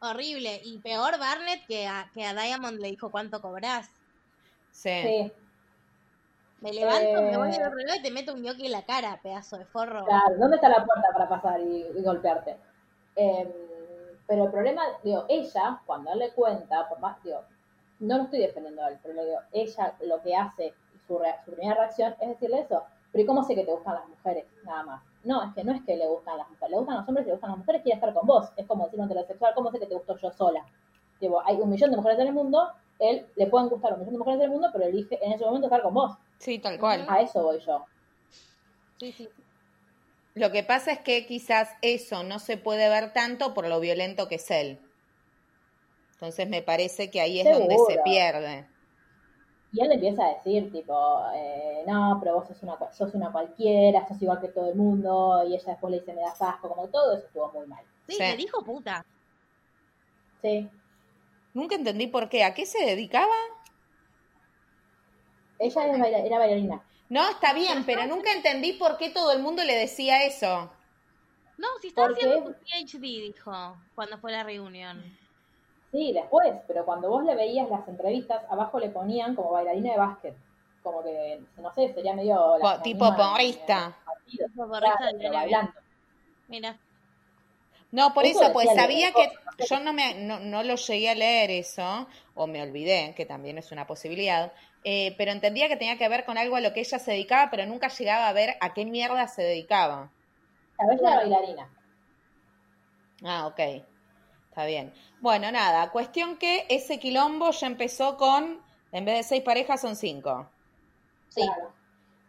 [SPEAKER 2] Horrible. Y peor Barnett que a, que a Diamond le dijo cuánto cobras.
[SPEAKER 5] Sí.
[SPEAKER 4] Sí,
[SPEAKER 2] Me levanto, me voy
[SPEAKER 4] Eh.
[SPEAKER 2] del otro lado y te meto un ñoqui en la cara, pedazo de forro.
[SPEAKER 4] claro. ¿Dónde está la puerta para pasar y, y golpearte? Eh, pero el problema, digo, ella, cuando él le cuenta, por más, digo, no lo estoy defendiendo a él, pero digo, ella lo que hace, su, rea- su primera reacción es decirle eso. Pero ¿y cómo sé que te gustan las mujeres? Nada más. No, es que no es que le gustan las mujeres, le gustan los hombres y le gustan las mujeres, quiere estar con vos. Es como decir un heterosexual, ¿cómo sé que te gustó yo sola? Digo, hay un millón de mujeres en el mundo, él le pueden gustar un millón de mujeres en el mundo, pero elige en ese momento estar con vos.
[SPEAKER 5] Sí, tal cual.
[SPEAKER 4] A eso voy yo.
[SPEAKER 2] Sí, sí.
[SPEAKER 5] Lo que pasa es que quizás eso no se puede ver tanto por lo violento que es él. Entonces me parece que ahí es donde se pierde.
[SPEAKER 4] Y él le empieza a decir, tipo, eh, no, pero vos sos una, sos una cualquiera, sos igual que todo el mundo, y ella después le dice, me das asco, como todo eso estuvo muy mal.
[SPEAKER 2] Sí,
[SPEAKER 5] Sí.
[SPEAKER 2] le dijo puta.
[SPEAKER 4] Sí,
[SPEAKER 5] Nunca entendí por qué. ¿A qué se dedicaba?
[SPEAKER 4] ella era, baila- era bailarina.
[SPEAKER 5] No, está bien, pero nunca entendí por qué todo el mundo le decía eso.
[SPEAKER 2] No, si estaba
[SPEAKER 4] ¿Por
[SPEAKER 2] haciendo
[SPEAKER 4] qué?
[SPEAKER 2] su PhD, dijo, cuando fue la reunión.
[SPEAKER 4] Sí, después, pero cuando vos le veías las entrevistas, abajo le ponían como bailarina de básquet. Como que, no sé, sería medio... la
[SPEAKER 5] Po- tipo porrista.
[SPEAKER 2] Tipo porrista de
[SPEAKER 4] bailando.
[SPEAKER 2] Mira,
[SPEAKER 5] No, por
[SPEAKER 4] Eso
[SPEAKER 5] eso, pues sabía que yo no me no, no lo llegué a leer eso, o me olvidé, que también es una posibilidad, eh, pero entendía que tenía que ver con algo a lo que ella se dedicaba, pero nunca llegaba a ver a qué mierda se dedicaba.
[SPEAKER 4] A veces era bailarina.
[SPEAKER 5] Ah, ok. Está bien. Bueno, nada, cuestión que ese quilombo ya empezó con, en vez de seis parejas, son cinco.
[SPEAKER 2] sí.
[SPEAKER 4] Claro.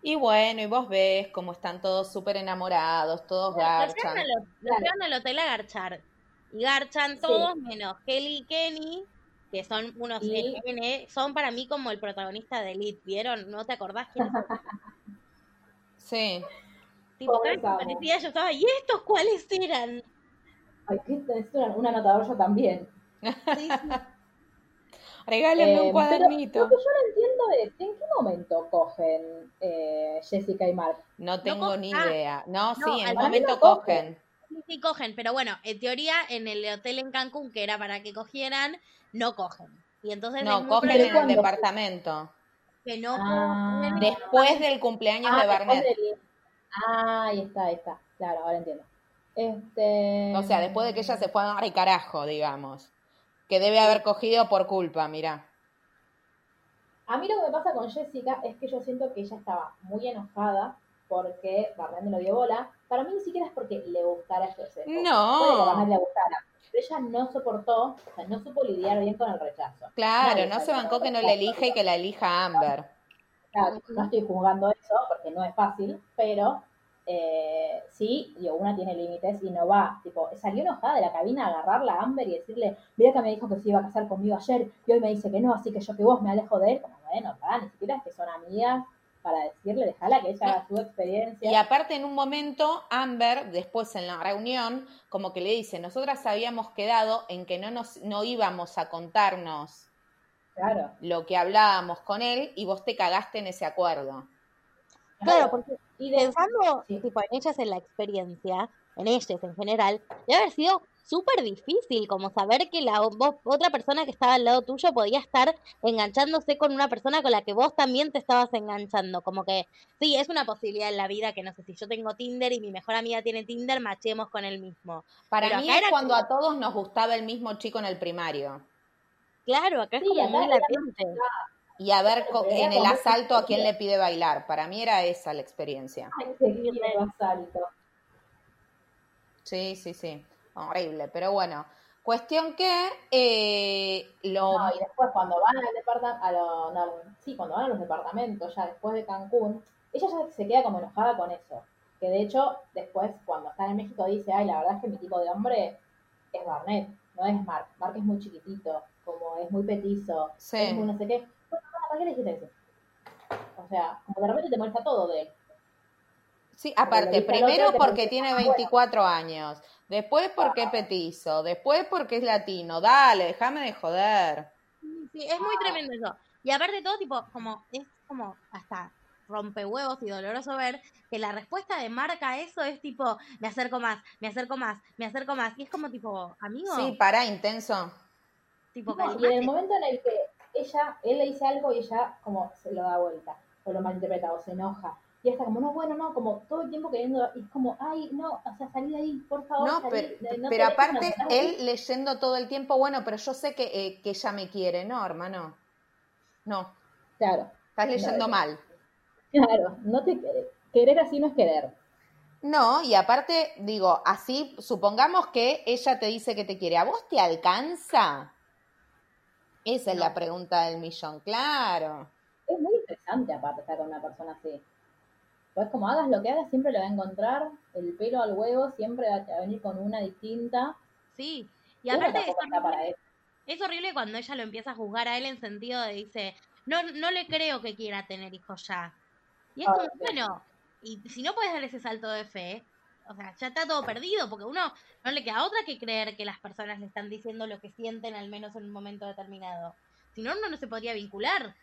[SPEAKER 5] Y bueno, y vos ves cómo están todos súper enamorados, todos garchan.
[SPEAKER 4] Claro.
[SPEAKER 2] llevan al hotel a garchar. Y garchan todos menos Kelly y Kenny, que son unos
[SPEAKER 4] Y-
[SPEAKER 2] son para mí como el protagonista de Elite, ¿vieron? ¿No te acordás quiénes son?
[SPEAKER 5] Sí.
[SPEAKER 2] tipo, aparecía yo estaba, ¿y estos cuáles eran?
[SPEAKER 4] Ay, que necesito un anotador yo también.
[SPEAKER 2] Sí, sí.
[SPEAKER 5] Regálenme
[SPEAKER 4] Eh,
[SPEAKER 5] un cuadernito.
[SPEAKER 4] Pero lo que yo no entiendo es, ¿en qué momento cogen eh, Jessica y Mark?
[SPEAKER 5] No tengo ni
[SPEAKER 2] ah,
[SPEAKER 5] idea. No, sí, en el
[SPEAKER 4] mí
[SPEAKER 5] momento
[SPEAKER 4] cogen.
[SPEAKER 5] cogen.
[SPEAKER 2] Sí, sí, cogen, pero bueno, en teoría en el hotel en Cancún, que era para que cogieran, no cogen. Y entonces es
[SPEAKER 5] No, cogen
[SPEAKER 4] ¿Pero
[SPEAKER 5] en el departamento.
[SPEAKER 2] que no
[SPEAKER 4] Ah.
[SPEAKER 2] cogen.
[SPEAKER 5] Después del cumpleaños de
[SPEAKER 4] después
[SPEAKER 5] Barnett.
[SPEAKER 4] Ah, ahí está, ahí está. Claro, ahora entiendo. Este...
[SPEAKER 5] O sea, después de que ella se fue a dar el carajo, digamos. Que debe haber cogido por culpa, mira.
[SPEAKER 4] A mí lo que me pasa con Jessica es que yo siento que ella estaba muy enojada porque Barnett me lo dio bola. Para mí ni siquiera es porque le gustara Jessica.
[SPEAKER 5] No.
[SPEAKER 4] Puede que a Barnett le gustara. Pero ella no soportó, o sea, no supo lidiar bien con el rechazo.
[SPEAKER 5] Claro, no se bancó que no le
[SPEAKER 4] rechazo.
[SPEAKER 5] elija y que la elija Amber.
[SPEAKER 4] Claro, no estoy juzgando eso porque no es fácil, pero eh, sí, digo, una tiene límites y no va. Tipo, salió enojada de la cabina a agarrarla a Amber y decirle, mira que me dijo que se iba a casar conmigo ayer y hoy me dice que no, así que yo que vos me alejo de él. Como, bueno, pará, ni siquiera es que son amigas para decirle, déjala que ella haga su experiencia.
[SPEAKER 5] Y aparte en un momento, Amber, después en la reunión, como que le dice, nosotras habíamos quedado en que no, nos, no íbamos a contarnos
[SPEAKER 4] Claro.
[SPEAKER 5] lo que hablábamos con él y vos te cagaste en ese acuerdo.
[SPEAKER 2] Claro, porque
[SPEAKER 4] Y de,
[SPEAKER 2] pensando
[SPEAKER 4] Sí.
[SPEAKER 2] tipo, en ellas en la experiencia, en ellas en general, debe haber sido súper difícil como saber que la vos- otra persona que estaba al lado tuyo podía estar enganchándose con una persona con la que vos también te estabas enganchando. Como que sí, es una posibilidad en la vida que no sé si yo tengo Tinder y mi mejor amiga tiene Tinder, machemos con el mismo.
[SPEAKER 5] Para
[SPEAKER 2] Pero
[SPEAKER 5] mí es
[SPEAKER 2] era
[SPEAKER 5] cuando
[SPEAKER 2] como-
[SPEAKER 5] a todos nos gustaba el mismo chico en el primario.
[SPEAKER 2] Claro, acá es
[SPEAKER 4] Sí,
[SPEAKER 2] como
[SPEAKER 4] acá
[SPEAKER 2] muy
[SPEAKER 4] era
[SPEAKER 2] latente.
[SPEAKER 5] Y a ver en el asalto a quién le pide bailar. Para mí era esa la experiencia.
[SPEAKER 4] Ay, asalto.
[SPEAKER 5] Sí, sí, sí. Horrible, pero bueno. Cuestión que eh, lo...
[SPEAKER 4] No, y después cuando van al departamento, a lo- no, sí, cuando van a los departamentos, ya después de Cancún, ella ya se queda como enojada con eso. Que de hecho, después, cuando está en México, dice, ay, la verdad es que mi tipo de hombre es Barnett, no es Mark. Mark es muy chiquitito, como es muy petizo,
[SPEAKER 5] Sí.
[SPEAKER 4] es muy no sé qué. Bueno, ¿para qué le dijiste eso? O sea, como de repente te molesta todo de él.
[SPEAKER 5] Sí, aparte, primero porque tiene
[SPEAKER 4] más bueno.
[SPEAKER 5] 24 años, después porque es petizo, después porque es latino. Dale, déjame de joder.
[SPEAKER 2] Sí, es muy tremendo eso. Y aparte de todo, tipo, como, es como hasta rompehuevos y doloroso ver que la respuesta de marca a eso es tipo, me acerco más, me acerco más, me acerco más. Y es como tipo, amigo,
[SPEAKER 5] Sí, para, intenso.
[SPEAKER 2] tipo,
[SPEAKER 4] No, y en el momento en el que ella, él le dice algo y ella como se lo da vuelta, o lo malinterpreta, o se enoja. Y está como, no, bueno, no, como todo el tiempo queriendo, y es como, ay, no, o sea, salí de ahí, por favor.
[SPEAKER 5] No,
[SPEAKER 4] salí,
[SPEAKER 5] pero,
[SPEAKER 4] de- no te
[SPEAKER 5] pero
[SPEAKER 4] dejes
[SPEAKER 5] aparte,
[SPEAKER 4] enamorar".
[SPEAKER 5] él leyendo todo el tiempo, bueno, pero yo sé que, eh, que ella me quiere. No, hermano. No,
[SPEAKER 4] Claro,
[SPEAKER 5] estás leyendo
[SPEAKER 4] no.
[SPEAKER 5] mal.
[SPEAKER 4] claro, no te querer. Querer así no es querer.
[SPEAKER 5] No, y aparte, digo, así, supongamos que ella te dice que te quiere. ¿A vos te alcanza? Esa es la pregunta del millón, claro.
[SPEAKER 4] Es muy interesante aparte estar con una persona así. Pues como hagas lo que hagas, siempre lo va a encontrar, el pelo al huevo, siempre va a venir con una distinta.
[SPEAKER 2] Sí. Y aparte es horrible,
[SPEAKER 4] eso.
[SPEAKER 2] es horrible cuando ella lo empieza a juzgar a él en sentido de dice, no, no le creo que quiera tener hijos ya. Y es
[SPEAKER 4] Ah,
[SPEAKER 2] como,
[SPEAKER 4] sí.
[SPEAKER 2] bueno, y si no puedes dar ese salto de fe, o sea, ya está todo perdido, porque uno no le queda otra que creer que las personas le están diciendo lo que sienten, al menos en un momento determinado. Si no, uno no se podría vincular.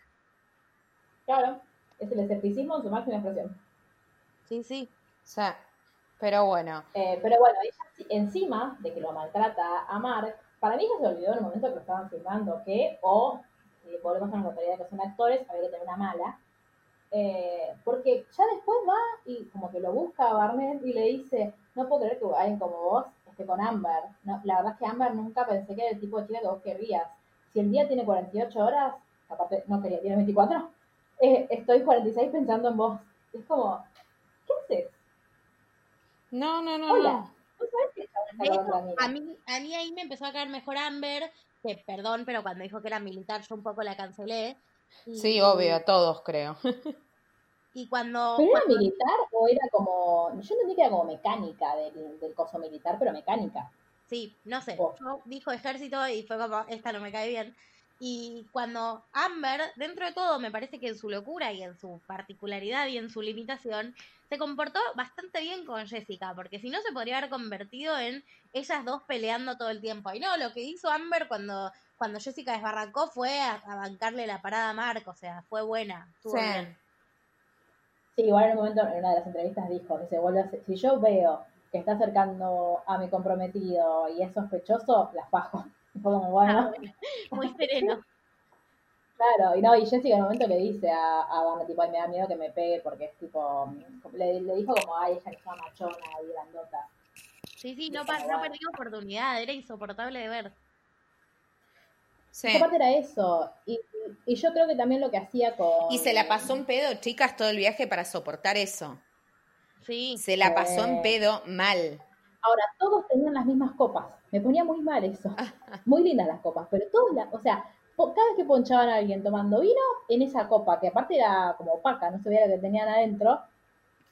[SPEAKER 4] Claro, es el escepticismo en su máxima expresión.
[SPEAKER 2] Sí, sí.
[SPEAKER 5] Sea, pero bueno.
[SPEAKER 4] Eh, pero bueno, ella sí- encima de que lo maltrata a Mark, para mí ella se olvidó en el momento que lo estaban filmando que, o si volvemos a la notoriedad de que son actores, había que tener una mala. Eh, porque ya después va y como que lo busca a Barnett y le dice, no puedo creer que alguien como vos esté con Amber. La verdad es que Amber nunca pensé que era el tipo de chica que vos querrías. Si el día tiene 48 horas, aparte no quería, tiene 24, eh, estoy 46 pensando en vos. Es como.
[SPEAKER 5] No, no, no,
[SPEAKER 4] Hola.
[SPEAKER 2] a mí, a mí ahí me empezó a caer mejor Amber, que perdón, pero cuando dijo que era militar yo un poco la cancelé. Y-
[SPEAKER 5] Sí, obvio, todos creo.
[SPEAKER 2] Y cuando,
[SPEAKER 4] ¿Pero era militar o era como.? Yo entendí que era como mecánica del, del coso militar, pero mecánica.
[SPEAKER 2] Sí, no sé.
[SPEAKER 4] Oh.
[SPEAKER 2] Yo dijo ejército y fue como, esta no me cae bien. Y cuando Amber, dentro de todo, me parece que en su locura y en su particularidad y en su limitación, se comportó bastante bien con Jessica, porque si no se podría haber convertido en ellas dos peleando todo el tiempo. Y no, lo que hizo Amber cuando, cuando Jessica desbarrancó fue a, a bancarle la parada a Mark, o sea, fue buena. estuvo
[SPEAKER 5] Sí.
[SPEAKER 2] bien.
[SPEAKER 4] Sí, igual en un momento, en una de las entrevistas dijo que se vuelve a- Si yo veo que está acercando a mi comprometido y es sospechoso, la fajo. Y fue como, bueno.
[SPEAKER 2] Ah, bueno, Muy sereno.
[SPEAKER 4] Claro, y no, y Jessica en un momento le dice a, a Barney, tipo, ay, me da miedo que me pegue porque es tipo. Le, le dijo como, ay, ella que es una machona y grandota.
[SPEAKER 2] Sí, sí, no, pa- no perdí oportunidad, era insoportable de ver.
[SPEAKER 5] Sí.
[SPEAKER 4] Esa parte era eso. Y, y yo creo que también lo que hacía con.
[SPEAKER 5] Y se la pasó en pedo, chicas, todo el viaje para soportar eso.
[SPEAKER 2] Sí.
[SPEAKER 5] Se la pasó en
[SPEAKER 4] Sí.
[SPEAKER 5] pedo mal.
[SPEAKER 4] Ahora, todos tenían las mismas copas. Me ponía muy mal eso. Muy lindas las copas, pero todos, la, o sea, cada vez que ponchaban a alguien tomando vino, en esa copa, que aparte era como opaca, no se veía lo que tenían adentro,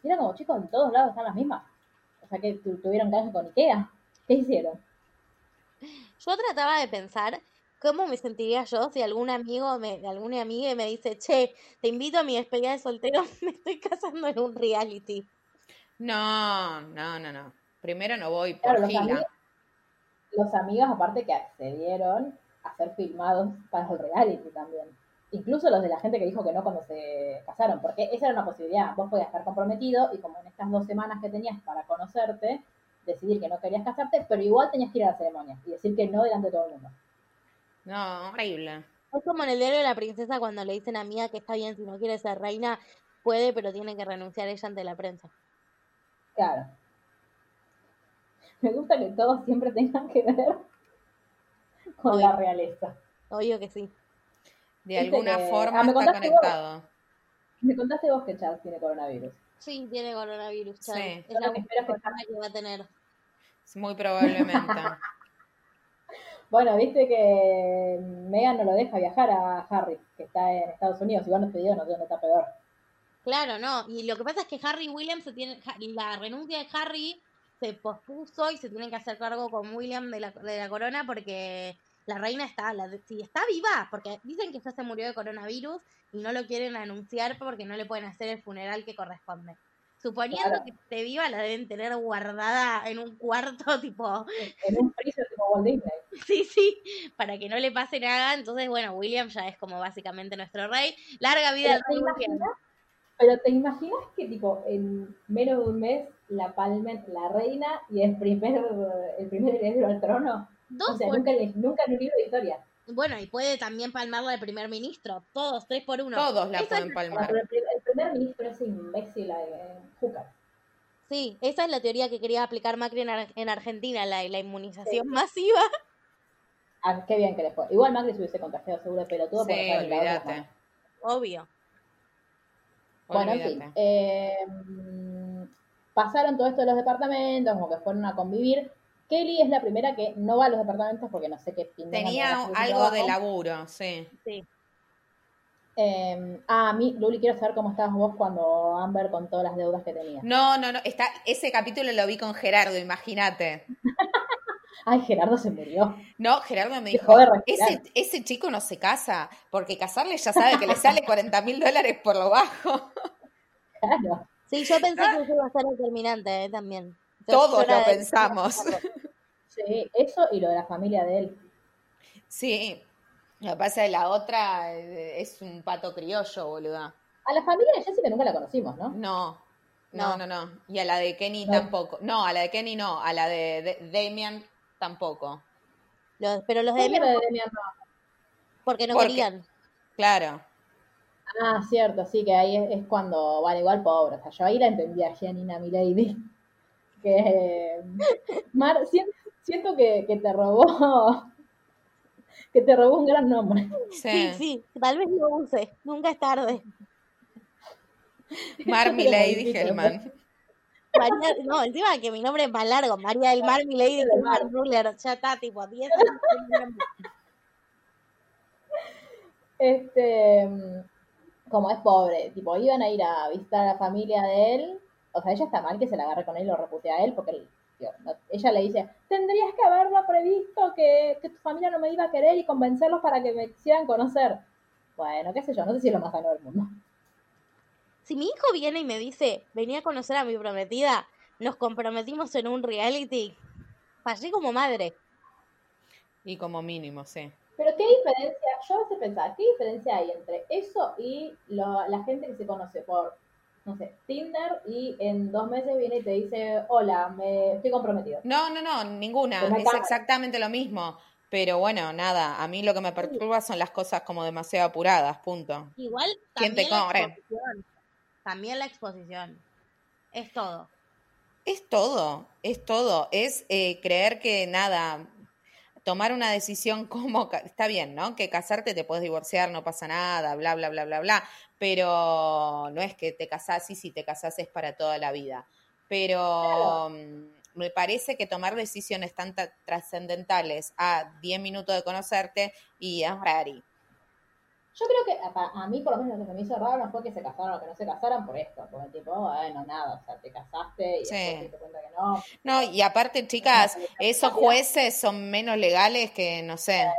[SPEAKER 4] era como, chicos, en todos lados están las mismas. O sea, que tu- tuvieron canje con Ikea. ¿Qué hicieron?
[SPEAKER 2] Yo trataba de pensar cómo me sentiría yo si algún amigo, me, alguna amiga me dice, che, te invito a mi despedida de soltero, me estoy casando en un reality.
[SPEAKER 5] No, no, no, no. Primero no voy por
[SPEAKER 4] Claro, los, amigos, los amigos, aparte que accedieron a ser filmados para el reality también. incluso los de la gente que dijo que no cuando se casaron, porque esa era una posibilidad. Vos podías estar comprometido y como en estas dos semanas que tenías para conocerte, decidir que no querías casarte, pero igual tenías que ir a la ceremonia y decir que no delante de todo el mundo.
[SPEAKER 5] No, horrible.
[SPEAKER 2] Es como en el diario de la princesa cuando le dicen a Mía que está bien, si no quiere ser reina, puede, pero tiene que renunciar ella ante la prensa.
[SPEAKER 4] Claro. Me gusta que todos siempre tengan que ver con la realeza.
[SPEAKER 2] Obvio que sí.
[SPEAKER 5] De alguna
[SPEAKER 4] que-
[SPEAKER 5] forma
[SPEAKER 4] ah, me
[SPEAKER 5] está
[SPEAKER 4] contaste vos.
[SPEAKER 5] conectado.
[SPEAKER 4] Me contaste vos que Charles tiene coronavirus.
[SPEAKER 2] Sí, tiene coronavirus,
[SPEAKER 5] Sí.
[SPEAKER 2] Charles.
[SPEAKER 4] Yo
[SPEAKER 2] Es la
[SPEAKER 4] lo que espero es que
[SPEAKER 2] única corona que va a tener.
[SPEAKER 5] Muy probablemente.
[SPEAKER 4] Bueno, viste que Megan no lo deja viajar a Harry, que está en Estados Unidos. Igual no te digo, no sé dónde está peor.
[SPEAKER 2] Claro, no. Y lo que pasa es que Harry y William se tienen. ja- La renuncia de Harry se pospuso y se tienen que hacer cargo con William de la, de la corona porque la reina está. La, si está viva, porque dicen que ya se murió de coronavirus y no lo quieren anunciar porque no le pueden hacer el funeral que corresponde. Suponiendo
[SPEAKER 4] Claro.
[SPEAKER 2] que esté viva, la deben tener guardada en un cuarto, tipo.
[SPEAKER 4] En un freezer tipo Walt Disney.
[SPEAKER 2] Sí, sí, para que no le pase nada. Entonces, bueno, William ya es como básicamente nuestro rey. Larga vida al
[SPEAKER 4] te,
[SPEAKER 2] rey
[SPEAKER 4] pero te imaginas que tipo en menos de un mes la palmen la reina y el primer el primer heredero al trono.
[SPEAKER 2] Dos
[SPEAKER 4] o sea,
[SPEAKER 2] por-
[SPEAKER 4] nunca, nunca en un libro de historia.
[SPEAKER 2] Bueno, y puede también palmarla al primer ministro. Todos, tres por uno.
[SPEAKER 5] Todos la
[SPEAKER 2] Esa
[SPEAKER 5] pueden
[SPEAKER 2] es-
[SPEAKER 5] palmar.
[SPEAKER 4] pero el, pri- el primer ministro es imbécil eh, Hooker.
[SPEAKER 2] Sí, esa es la teoría que quería aplicar Macri en, Ar- en Argentina, la, la inmunización masiva.
[SPEAKER 4] Ah, qué bien que les fue. Igual Macri se hubiese contagiado seguro pelotudo por
[SPEAKER 5] Sí,
[SPEAKER 4] estar en la otra
[SPEAKER 5] olvídate.
[SPEAKER 2] Obvio.
[SPEAKER 4] Bueno, en fin. Eh, pasaron todo esto de los departamentos, como que fueron a convivir. Kelly es la primera que no va a los departamentos porque no sé qué fin de
[SPEAKER 5] Tenía algo de laburo, sí.
[SPEAKER 2] Sí.
[SPEAKER 4] Eh, ah, a mí, Luli, quiero saber cómo estabas vos cuando Amber con todas las deudas que tenía.
[SPEAKER 5] No, no, no. Está, ese capítulo lo vi con Gerardo, imagínate.
[SPEAKER 4] Ay, Gerardo se murió.
[SPEAKER 5] No, Gerardo me dijo, ese, ese chico no se casa, porque casarle ya sabe que le sale 40 mil dólares por lo bajo.
[SPEAKER 4] Claro.
[SPEAKER 2] Sí, yo pensé que eso iba a ser determinante eh, también. Yo-
[SPEAKER 5] Todos lo
[SPEAKER 2] de-
[SPEAKER 5] pensamos.
[SPEAKER 4] Sí, eso y lo de la familia de él.
[SPEAKER 5] Sí. Lo que pasa es que la otra eh, es un pato criollo, boluda.
[SPEAKER 4] A la familia de Jessica nunca la conocimos, ¿no?
[SPEAKER 5] No, no, no, no. Y a la de Kenny
[SPEAKER 4] No.
[SPEAKER 5] tampoco. No, a la de Kenny no. A la de, de Damian tampoco.
[SPEAKER 2] Los- pero los de
[SPEAKER 4] ¿Por qué lo
[SPEAKER 2] Demian,
[SPEAKER 4] de Demian no?
[SPEAKER 2] porque no
[SPEAKER 5] Porque-
[SPEAKER 2] querían.
[SPEAKER 5] Claro.
[SPEAKER 4] Ah, cierto, sí, que ahí es, es cuando, bueno, igual pobre, o sea, yo ahí la entendía a Janina Milady, que, eh, Mar, siento, siento que, que te robó, que te robó un gran nombre.
[SPEAKER 2] Sí,
[SPEAKER 5] Sí.
[SPEAKER 2] sí, tal vez lo use. Nunca es tarde.
[SPEAKER 5] Mar Milady Hellman.
[SPEAKER 2] María, no, encima que mi nombre es más largo. María del Mar, mi lady del Mar Ruler. Ya está, tipo, 10 años.
[SPEAKER 4] Este, mm, como es pobre, tipo, iban a ir a visitar a la familia de él, o sea, ella está mal que se la agarre con él y lo repute a él, porque él, tío, no- ella le dice, tendrías que haberlo previsto, que, que tu familia no me iba a querer y convencerlos para que me quisieran conocer. Bueno, qué sé yo, no sé si es lo más sano del mundo.
[SPEAKER 2] Si mi hijo viene y me dice, venía a conocer a mi prometida, nos comprometimos en un reality, fallé como madre.
[SPEAKER 5] Y como mínimo, sí.
[SPEAKER 4] Pero qué diferencia, yo a veces pensaba, ¿qué diferencia hay entre eso y lo- la gente que se conoce por, no sé, Tinder y en dos meses viene y te dice, hola, me estoy comprometido?
[SPEAKER 5] No, no, no, ninguna.
[SPEAKER 4] Hay
[SPEAKER 5] Es
[SPEAKER 4] cámara.
[SPEAKER 5] exactamente lo mismo. Pero bueno, nada, a mí lo que me perturba son las cosas como demasiado apuradas, punto.
[SPEAKER 2] Igual
[SPEAKER 5] ¿Quién te
[SPEAKER 2] también la exposición. También la exposición. Es todo.
[SPEAKER 5] Es todo, es todo. Es eh, creer que nada, tomar una decisión como, está bien, ¿no? Que casarte te puedes divorciar, no pasa nada, bla, bla, bla, bla, bla. Pero no es que te casás y si te casás es para toda la vida. Pero mm, me parece que tomar decisiones tan ta- trascendentales a 10 minutos de conocerte y es rari.
[SPEAKER 4] Yo creo que a, a mí, por lo menos, lo que me hizo raro no fue que se casaran o que no se casaran por esto, porque tipo, bueno, nada, o sea, te casaste y
[SPEAKER 5] Sí.
[SPEAKER 4] después te cuenta que no.
[SPEAKER 5] No, y aparte, chicas, esos jueces son menos legales que, no sé.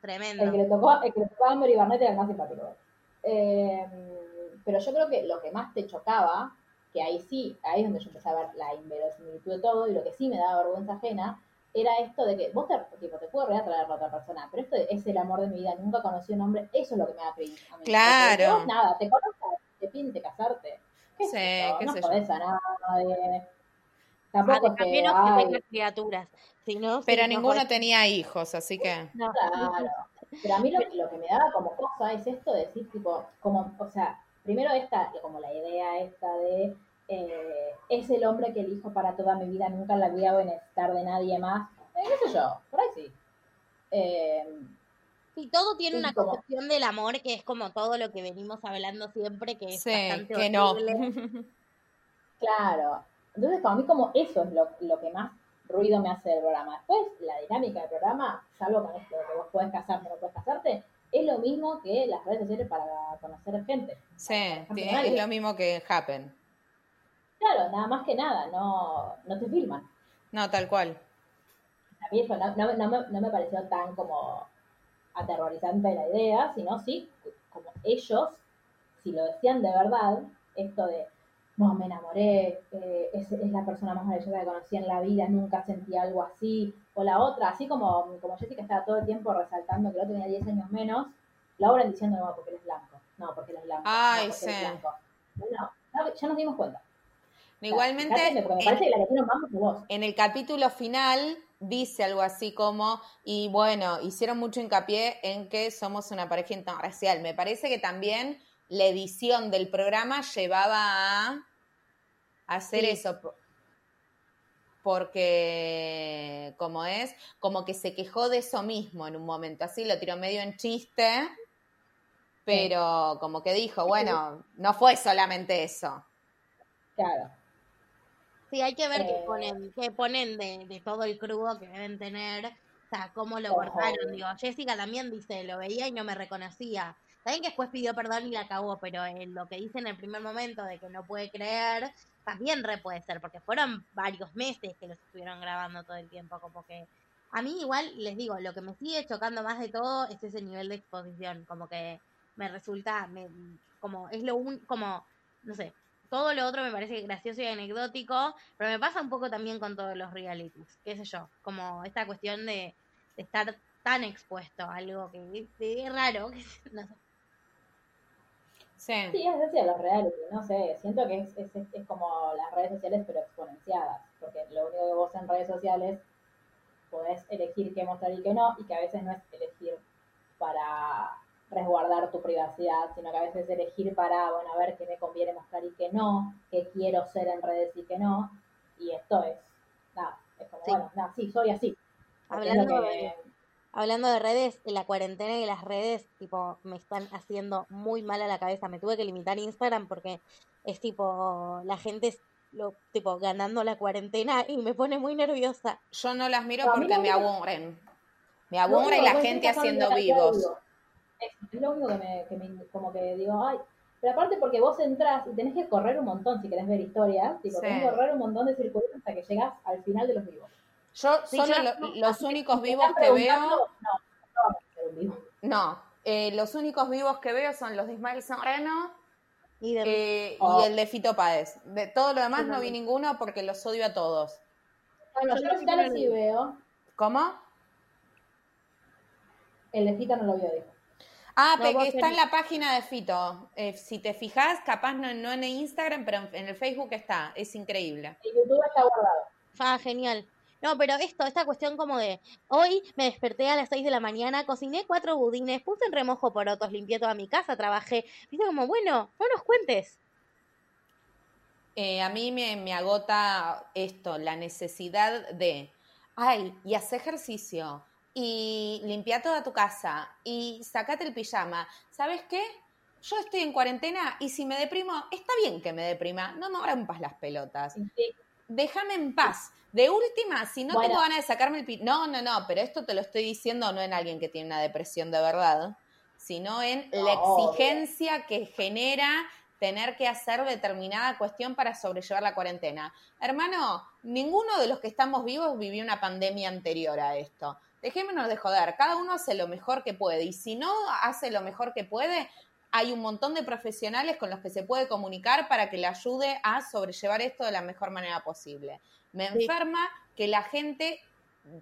[SPEAKER 2] Tremendo.
[SPEAKER 4] El que le tocó, el que le tocó a Amber y Barnett era el más simpático. Eh, pero yo creo que lo que más te chocaba, que ahí sí, ahí es donde yo empecé a ver la inverosimilitud de todo, y lo que sí me daba vergüenza ajena, era esto de que vos te, tipo, te puedo reatraer a otra persona, pero esto es el amor de mi vida, nunca conocí un hombre, eso es lo que me da cringe a mí.
[SPEAKER 5] Claro.
[SPEAKER 4] Vos, nada, te conozco, te pinte casarte. ¿Qué
[SPEAKER 5] Sí, qué
[SPEAKER 4] no
[SPEAKER 5] sé yo.
[SPEAKER 4] podés a nadie.
[SPEAKER 2] Ah,
[SPEAKER 4] Tampoco es que,
[SPEAKER 2] también no que
[SPEAKER 4] ay,
[SPEAKER 2] criaturas. Si no,
[SPEAKER 5] Pero ninguno
[SPEAKER 2] podés-
[SPEAKER 5] tenía hijos, así que.
[SPEAKER 2] no.
[SPEAKER 4] Claro. Pero a mí lo, lo que me daba como cosa es esto de decir, tipo, como, o sea, primero esta, como la idea esta de eh, es el hombre que elijo para toda mi vida, nunca en la vida voy a necesitar de nadie más. Eh, qué sé yo, por ahí sí. Eh,
[SPEAKER 2] Sí, todo tiene
[SPEAKER 4] Sí,
[SPEAKER 2] una
[SPEAKER 4] como-
[SPEAKER 2] concepción del amor que es como todo lo que venimos hablando siempre, que es
[SPEAKER 5] Sí,
[SPEAKER 2] bastante
[SPEAKER 5] que no.
[SPEAKER 2] horrible.
[SPEAKER 4] claro. Entonces, para mí como eso es lo, lo que más ruido me hace el programa. Después, la dinámica del programa, salvo con esto de que vos podés casarte o no podés casarte, es lo mismo que las redes sociales para conocer gente.
[SPEAKER 5] Sí,
[SPEAKER 4] Por
[SPEAKER 5] tiene-
[SPEAKER 4] ejemplo,
[SPEAKER 5] es lo mismo que Happen.
[SPEAKER 4] Claro, nada más que nada, no, no te filman.
[SPEAKER 5] No, tal cual.
[SPEAKER 4] A mí eso no, no, no me, no me pareció tan como aterrorizante la idea, sino sí, como ellos, si lo decían de verdad, esto de, no, me enamoré, eh, es, es la persona más maravillosa que conocí en la vida, nunca sentí algo así, o la otra, así como, como Jessica estaba todo el tiempo resaltando que el otro tenía 10 años menos, Laura diciendo, no, porque él es blanco, no, porque él es blanco,
[SPEAKER 5] Ay,
[SPEAKER 4] no, porque él es
[SPEAKER 5] sí.
[SPEAKER 4] blanco. Bueno, no, ya nos dimos cuenta.
[SPEAKER 5] Igualmente, en- el capítulo final dice algo así como, y bueno, hicieron mucho hincapié en que somos una pareja interracial. Me parece que también la edición del programa llevaba a hacer
[SPEAKER 2] Sí.
[SPEAKER 5] eso. po- Porque, como es, como que se quejó de eso mismo en un momento, así lo tiró medio en chiste, pero como que dijo, bueno, no fue solamente eso.
[SPEAKER 4] Claro.
[SPEAKER 2] Sí, hay que ver qué
[SPEAKER 4] Eh.
[SPEAKER 2] ponen, qué ponen de, de todo el crudo que deben tener, o sea, cómo lo cortaron. Digo, Jessica también dice, lo veía y no me reconocía. También que después pidió perdón y la acabó, pero en lo que dice en el primer momento de que no puede creer, también re puede ser, porque fueron varios meses que los estuvieron grabando todo el tiempo, como que a mí igual les digo, lo que me sigue chocando más de todo es ese nivel de exposición, como que me resulta, me, como es lo un, como, no sé, todo lo otro me parece gracioso y anecdótico, pero me pasa un poco también con todos los realities, qué sé yo, como esta cuestión de, de estar tan expuesto a algo que es, es raro, que no sé.
[SPEAKER 5] Sí.
[SPEAKER 4] Sí, es decir, los reality, no sé, siento que es, es, es- es como las redes sociales pero exponenciadas, porque lo único que vos en redes sociales podés elegir qué mostrar y qué no, y que a veces no es elegir para resguardar tu privacidad, sino que a veces es elegir para, bueno, a ver qué me conviene mostrar y qué no, qué quiero ser en redes y qué no, y esto es, nada, es como,
[SPEAKER 2] Sí.
[SPEAKER 4] bueno, nada, sí, soy así.
[SPEAKER 2] Hablando
[SPEAKER 4] que-
[SPEAKER 2] de- Hablando de redes, la cuarentena y las redes, tipo, me están haciendo muy mal a la cabeza. Me tuve que limitar Instagram porque es tipo, la gente es lo, tipo, ganando la cuarentena y me pone muy nerviosa.
[SPEAKER 5] Yo no las miro
[SPEAKER 4] No,
[SPEAKER 5] porque me aburren. Me aburre
[SPEAKER 4] único
[SPEAKER 5] la
[SPEAKER 4] voy
[SPEAKER 5] gente haciendo vivos.
[SPEAKER 4] Es lo único que me, que me- como que digo, ay, pero aparte porque vos entrás y tenés que correr un montón si querés ver historias, tipo,
[SPEAKER 5] Sí.
[SPEAKER 4] tenés que correr un montón de circuitos hasta que llegas al final de los vivos.
[SPEAKER 5] Yo
[SPEAKER 2] Sí,
[SPEAKER 5] solo
[SPEAKER 2] yo-
[SPEAKER 5] lo- los únicos vivos que veo,
[SPEAKER 4] No, no vivo.
[SPEAKER 5] no, eh, los únicos vivos que veo son los de Ismael Serrano
[SPEAKER 2] Y de,
[SPEAKER 5] eh,
[SPEAKER 4] Oh.
[SPEAKER 5] y el de Fito Páez. De todo lo demás no vi ninguno porque los odio a todos.
[SPEAKER 4] Bueno,
[SPEAKER 2] Yo
[SPEAKER 4] los
[SPEAKER 2] quién
[SPEAKER 4] sí veo.
[SPEAKER 5] ¿Cómo?
[SPEAKER 4] El de Fita no lo vio, dijo.
[SPEAKER 5] Ah,
[SPEAKER 2] No,
[SPEAKER 5] porque está en la página de Fito. Eh, si te fijas, capaz no, no en Instagram, pero en, en el Facebook está. Es increíble.
[SPEAKER 4] El YouTube está guardado.
[SPEAKER 2] Ah, genial. No, pero esto, esta cuestión como de, hoy me desperté a las 6 de la mañana, cociné cuatro budines, puse en remojo porotos, limpié toda mi casa, trabajé. Viste como, bueno, no nos cuentes.
[SPEAKER 5] Eh, a mí me, me agota esto, la necesidad de, ay, y haz ejercicio, y limpia toda tu casa, y sacate el pijama. ¿Sabes qué? Yo estoy en cuarentena y si me deprimo, está bien que me deprima, no me rompas las pelotas.
[SPEAKER 4] Sí,
[SPEAKER 5] Déjame en paz. De última, si no
[SPEAKER 4] Bueno.
[SPEAKER 5] tengo ganas de sacarme el pi... No, no, no, pero esto te lo estoy diciendo no en alguien que tiene una depresión de verdad, sino en la
[SPEAKER 4] obvio.
[SPEAKER 5] exigencia que genera tener que hacer determinada cuestión para sobrellevar la cuarentena. Hermano, ninguno de los que estamos vivos vivió una pandemia anterior a esto. Dejémonos de joder, cada uno hace lo mejor que puede y si no hace lo mejor que puede, hay un montón de profesionales con los que se puede comunicar para que le ayude a sobrellevar esto de la mejor manera posible. Me
[SPEAKER 2] Sí.
[SPEAKER 5] enferma que la gente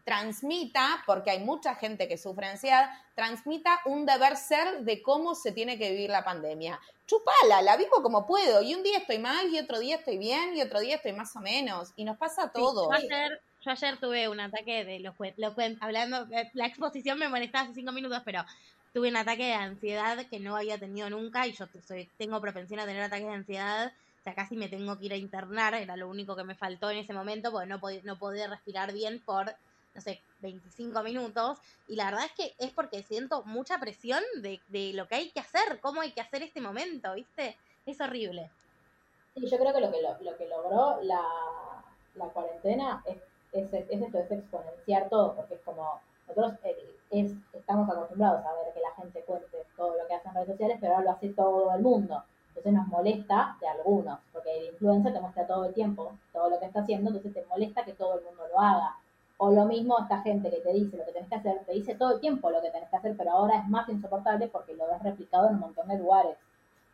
[SPEAKER 5] transmita, porque hay mucha gente que sufre ansiedad, transmita un deber ser de cómo se tiene que vivir la pandemia. Chupala, la vivo como puedo, y un día estoy mal, y otro día estoy bien, y otro día estoy más o menos, y nos pasa a todos.
[SPEAKER 2] yo, ayer, yo ayer tuve un ataque de los hablando, eh, la exposición me molestaba hace cinco minutos, pero tuve un ataque de ansiedad que no había tenido nunca, y yo soy, tengo propensión a tener ataques de ansiedad o sea, casi me tengo que ir a internar, era lo único que me faltó en ese momento, porque no, podía, no podía respirar bien por, no sé, 25 minutos. Y la verdad es que es porque siento mucha presión de, de lo que hay que hacer, cómo hay que hacer este momento, ¿viste? Es horrible.
[SPEAKER 4] Sí, yo creo que lo que, lo, que logró la, la cuarentena es, es, es, esto, es exponenciar todo, porque es como, nosotros eh, es, estamos acostumbrados a ver que la gente cuente todo lo que hace en redes sociales, pero ahora lo hace todo el mundo. Entonces nos molesta de algunos, porque el influencer te muestra todo el tiempo todo lo que está haciendo, entonces te molesta que todo el mundo lo haga. O lo mismo esta gente que te dice lo que tenés que hacer, te dice todo el tiempo lo que tenés que hacer, pero ahora es más insoportable porque lo ves replicado en un montón de lugares.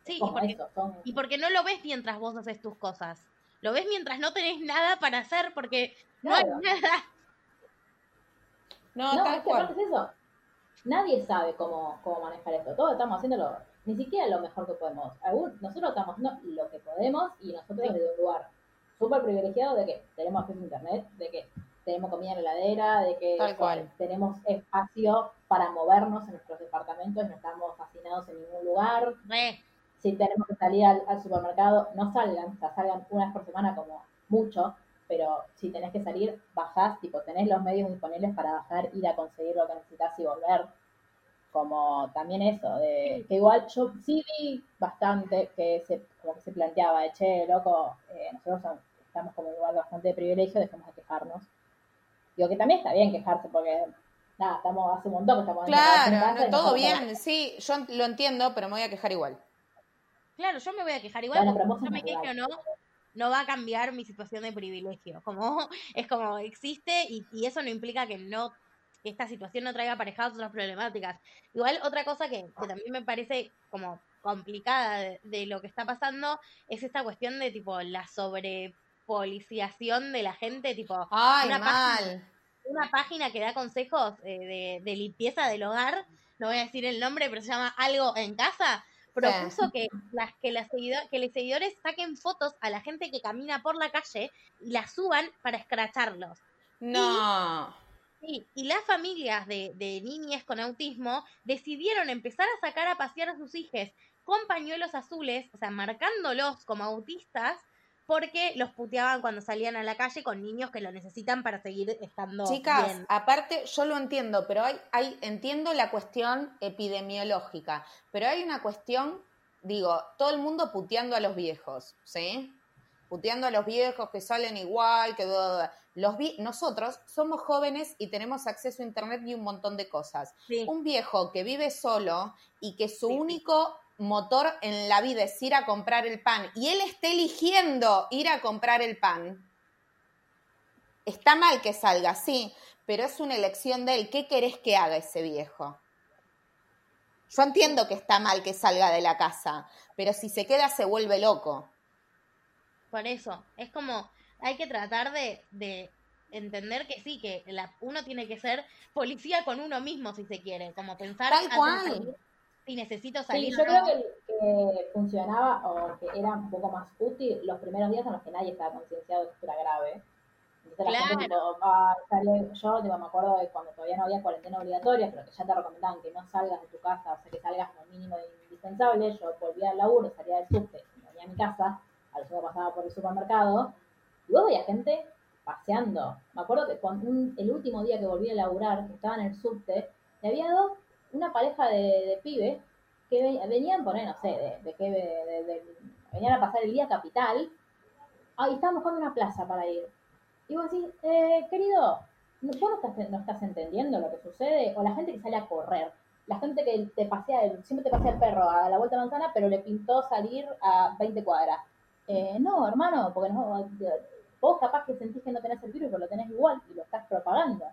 [SPEAKER 2] Sí, y porque, y porque no lo ves mientras vos haces tus cosas. Lo ves mientras no tenés nada para hacer porque no hay nada.
[SPEAKER 4] No, no es que es eso. Nadie sabe cómo, cómo manejar esto. Todos estamos haciéndolo ni siquiera lo mejor que podemos. nosotros estamos haciendo lo que podemos y nosotros desde un lugar súper privilegiado de que tenemos acceso a internet, de que tenemos comida en la heladera, de que tenemos espacio para movernos en nuestros departamentos y no estamos fascinados en ningún lugar. Si tenemos que salir al, supermercado, no salgan, o sea, salgan una vez por semana como mucho, pero si tenés que salir, bajás, tipo, tenés los medios disponibles para bajar, ir a conseguir lo que necesitas y volver como también eso, de que igual yo sí vi bastante que se, como que se planteaba, de che, loco, eh, nosotros estamos como igual bastante de privilegio, dejemos de quejarnos. Digo que también está bien quejarse porque nada, estamos hace un montón que estamos
[SPEAKER 5] Claro, en todo bien, sí, yo lo entiendo, pero me voy a quejar igual.
[SPEAKER 2] Claro, yo me voy a quejar igual, bueno, yo me quejo no, no va a cambiar mi situación de privilegio. Como, es como existe y, y eso no implica que no que esta situación no traiga aparejadas otras problemáticas. Igual otra cosa que, también me parece como complicada de, lo que está pasando es esta cuestión de tipo la sobrepoliciación de la gente, tipo
[SPEAKER 5] Ay,
[SPEAKER 2] una,
[SPEAKER 5] mal.
[SPEAKER 2] Página, una página que da consejos eh, de, limpieza del hogar, no voy a decir el nombre, pero se llama Algo en Casa, propuso que las que, las que los seguidores saquen fotos a la gente que camina por la calle y las suban para escracharlos.
[SPEAKER 5] No.
[SPEAKER 2] Sí, y las familias de, de niñas con autismo decidieron empezar a sacar a pasear a sus hijos con pañuelos azules, o sea, marcándolos como autistas, porque los puteaban cuando salían a la calle con niños que lo necesitan para seguir estando
[SPEAKER 5] Chicas, aparte yo lo entiendo, pero hay, hay entiendo la cuestión epidemiológica, pero hay una cuestión, digo, todo el mundo puteando a los viejos, ¿sí? puteando a los viejos que salen igual, que los nosotros somos jóvenes y tenemos acceso a internet y un montón de cosas. Un viejo que vive solo y que su único motor en la vida es ir a comprar el pan y él está eligiendo ir a comprar el pan. Está mal que salga, sí, pero es una elección de él. ¿Qué querés que haga ese viejo? Yo entiendo que está mal que salga de la casa, pero si se queda se vuelve loco.
[SPEAKER 2] Por eso, es como, hay que tratar de, de entender que sí, que la, uno tiene que ser policía con uno mismo si se quiere, como pensar
[SPEAKER 5] Tal cual.
[SPEAKER 2] Si necesito salir.
[SPEAKER 4] Sí, yo creo que, que, funcionaba o que era un poco más útil los primeros días en los que nadie estaba concienciado de que esto era grave. Entonces la gente tipo, ah, yo me acuerdo de cuando todavía no había cuarentena obligatoria, pero que ya te recomendaban que no salgas de tu casa, o sea, que salgas lo mínimo indispensable. Yo volvía al laburo, salía del subte, venía a mi casa, a lo pasaba por el supermercado, y vos veías gente paseando. Me acuerdo que cuando el último día que volví a laburar, que estaba en el subte, y había dos, una pareja de, de pibes que venían por no sé, de, de, de, venían a pasar el día capital, ah, y estaban buscando una plaza para ir. Y vos decís, eh, querido, ¿vos no estás, no estás entendiendo lo que sucede? O la gente que sale a correr, la gente que te pasea, siempre te pasea el perro a la vuelta manzana, pero le pintó salir a 20 cuadras. Eh, no, hermano, porque no, vos capaz que sentís que no tenés el virus, pero lo tenés igual y lo estás propagando.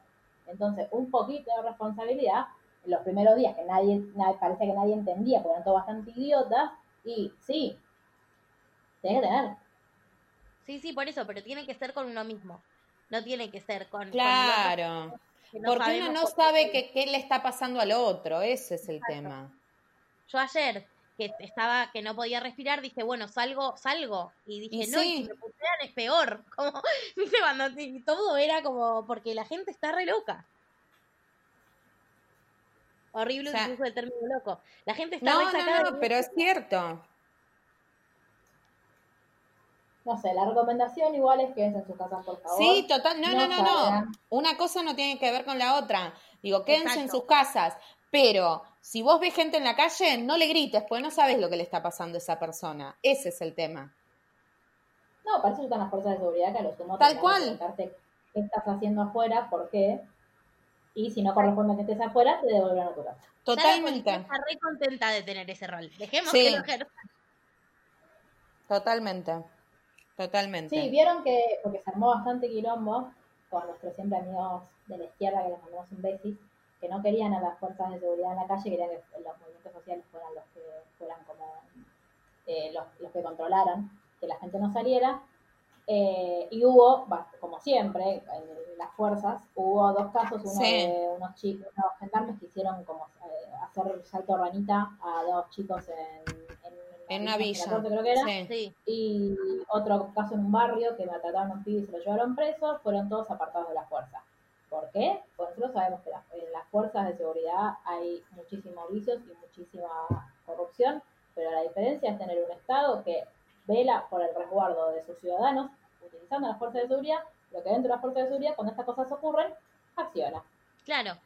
[SPEAKER 4] Entonces, un poquito de responsabilidad los primeros días que nadie, nadie parece que nadie entendía, porque eran todos bastante idiotas, y sí, tenés que tener.
[SPEAKER 2] Sí, sí, por eso, pero tiene que ser con uno mismo. No tiene que ser con.
[SPEAKER 5] Claro.
[SPEAKER 2] que
[SPEAKER 5] Porque uno no
[SPEAKER 2] por
[SPEAKER 5] sabe
[SPEAKER 2] qué.
[SPEAKER 5] que- qué le está pasando al otro, ese es el tema.
[SPEAKER 2] Yo ayer que estaba, que no podía respirar, dije, bueno, salgo, salgo. Y dije,
[SPEAKER 5] Y
[SPEAKER 2] no, y si me putean es peor. Como, viste, cuando todo era como, porque la gente está re loca. Horrible
[SPEAKER 5] O sea-
[SPEAKER 2] el uso del término loco. La gente está
[SPEAKER 5] No, no,
[SPEAKER 2] sacada
[SPEAKER 5] no,
[SPEAKER 2] de-
[SPEAKER 5] pero es cierto.
[SPEAKER 4] No sé, la recomendación igual es que en sus casas, por favor.
[SPEAKER 5] Sí, total, no, no, no, no. Una cosa no tiene que ver con la otra. Digo, quédense en sus casas, pero si vos ves gente en la calle, no le grites, porque no sabes lo que le está pasando a esa persona. Ese es el tema.
[SPEAKER 4] No, para eso están las fuerzas de seguridad que a lo sumo
[SPEAKER 5] Tal cual.
[SPEAKER 4] qué estás haciendo afuera, por qué. Y si no corresponde que estés afuera, te devolverán a tu casa.
[SPEAKER 5] Totalmente,
[SPEAKER 2] está re contenta de tener ese rol. Dejemos
[SPEAKER 5] Sí.
[SPEAKER 2] que lo ejerza.
[SPEAKER 5] totalmente, totalmente.
[SPEAKER 4] Sí, vieron que, porque se armó bastante quilombo con nuestros siempre amigos de la izquierda, que les mandamos un besis, que no querían a las fuerzas de seguridad en la calle, querían que los movimientos sociales fueran los que fueran como eh, los, los que controlaran, que la gente no saliera. Eh, y hubo, como siempre, en las fuerzas, hubo dos casos, uno
[SPEAKER 5] Sí.
[SPEAKER 4] de unos chicos, unos gendarmes que hicieron como eh, hacer salto ranita a dos chicos en,
[SPEAKER 5] En una villa.
[SPEAKER 4] Corte, creo que era
[SPEAKER 5] Sí.
[SPEAKER 4] Y otro caso en un barrio que maltrataron a un pibe y se lo llevaron preso, fueron todos apartados de la fuerza. ¿Por qué? Porque nosotros sabemos que en las fuerzas de seguridad hay muchísimos vicios y muchísima corrupción, pero la diferencia es tener un Estado que vela por el resguardo de sus ciudadanos utilizando las fuerzas de seguridad, lo que dentro de las fuerzas de seguridad, cuando estas cosas ocurren, acciona.
[SPEAKER 2] Claro.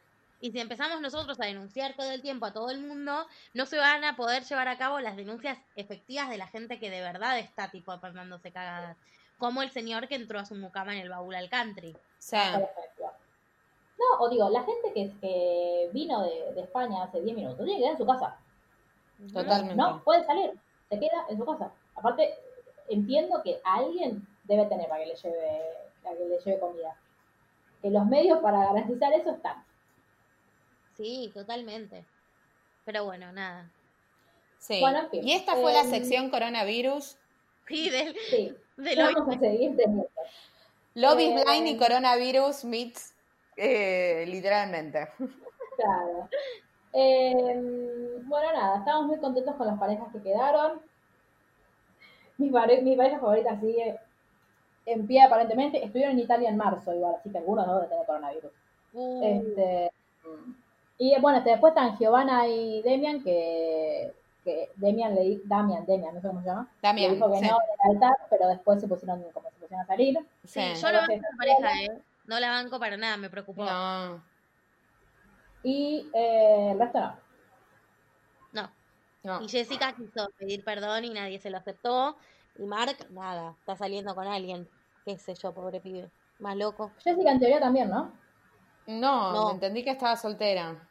[SPEAKER 2] Y si empezamos nosotros a denunciar todo el tiempo a todo el mundo, no se van a poder llevar a cabo las denuncias efectivas de la gente que de verdad está tipo mandándose cagadas. Como el señor que entró a su mucama en el baúl al country.
[SPEAKER 5] Sí.
[SPEAKER 4] No, o digo, la gente que, que vino de, de España hace 10 minutos tiene que quedar en su casa.
[SPEAKER 5] Totalmente.
[SPEAKER 4] No, puede salir, se queda en su casa. Aparte, entiendo que alguien debe tener para que le lleve, para que le lleve comida. Que los medios para garantizar eso están.
[SPEAKER 2] Sí, totalmente. Pero bueno, nada.
[SPEAKER 5] Sí.
[SPEAKER 4] Bueno, en fin.
[SPEAKER 5] Y esta fue la
[SPEAKER 4] Em,
[SPEAKER 5] sección coronavirus.
[SPEAKER 2] Sí, del,
[SPEAKER 4] Sí,
[SPEAKER 2] del
[SPEAKER 4] vamos a seguir teniendo.
[SPEAKER 5] Love is
[SPEAKER 4] Eh,
[SPEAKER 5] blind y coronavirus meets eh, literalmente.
[SPEAKER 4] Claro. Eh, bueno, nada, estamos muy contentos con las parejas que quedaron. Mi, pare- mi pareja favorita sigue en pie aparentemente. Estuvieron en Italia en marzo igual, así que algunos no deben tener coronavirus.
[SPEAKER 2] Uh,
[SPEAKER 4] Este, y bueno, este, después están Giovanna y Demian, que, que Demian le di- Damian, Demian, no sé cómo se llama.
[SPEAKER 5] También.
[SPEAKER 4] le dijo que
[SPEAKER 5] sí.
[SPEAKER 4] no en el altar, pero después se pusieron como se pusieron a salir.
[SPEAKER 2] sí,
[SPEAKER 5] Sí.
[SPEAKER 2] yo lo banco la pareja, ¿eh? No la banco para nada, me preocupó.
[SPEAKER 5] No,
[SPEAKER 4] Y eh, el resto no.
[SPEAKER 2] No. Y Jessica quiso pedir perdón y nadie se lo aceptó. Y Mark, nada, está saliendo con alguien. Qué sé yo, pobre pibe. Más loco.
[SPEAKER 4] Jessica en teoría también, ¿no?
[SPEAKER 5] No,
[SPEAKER 2] No.
[SPEAKER 5] entendí que estaba soltera.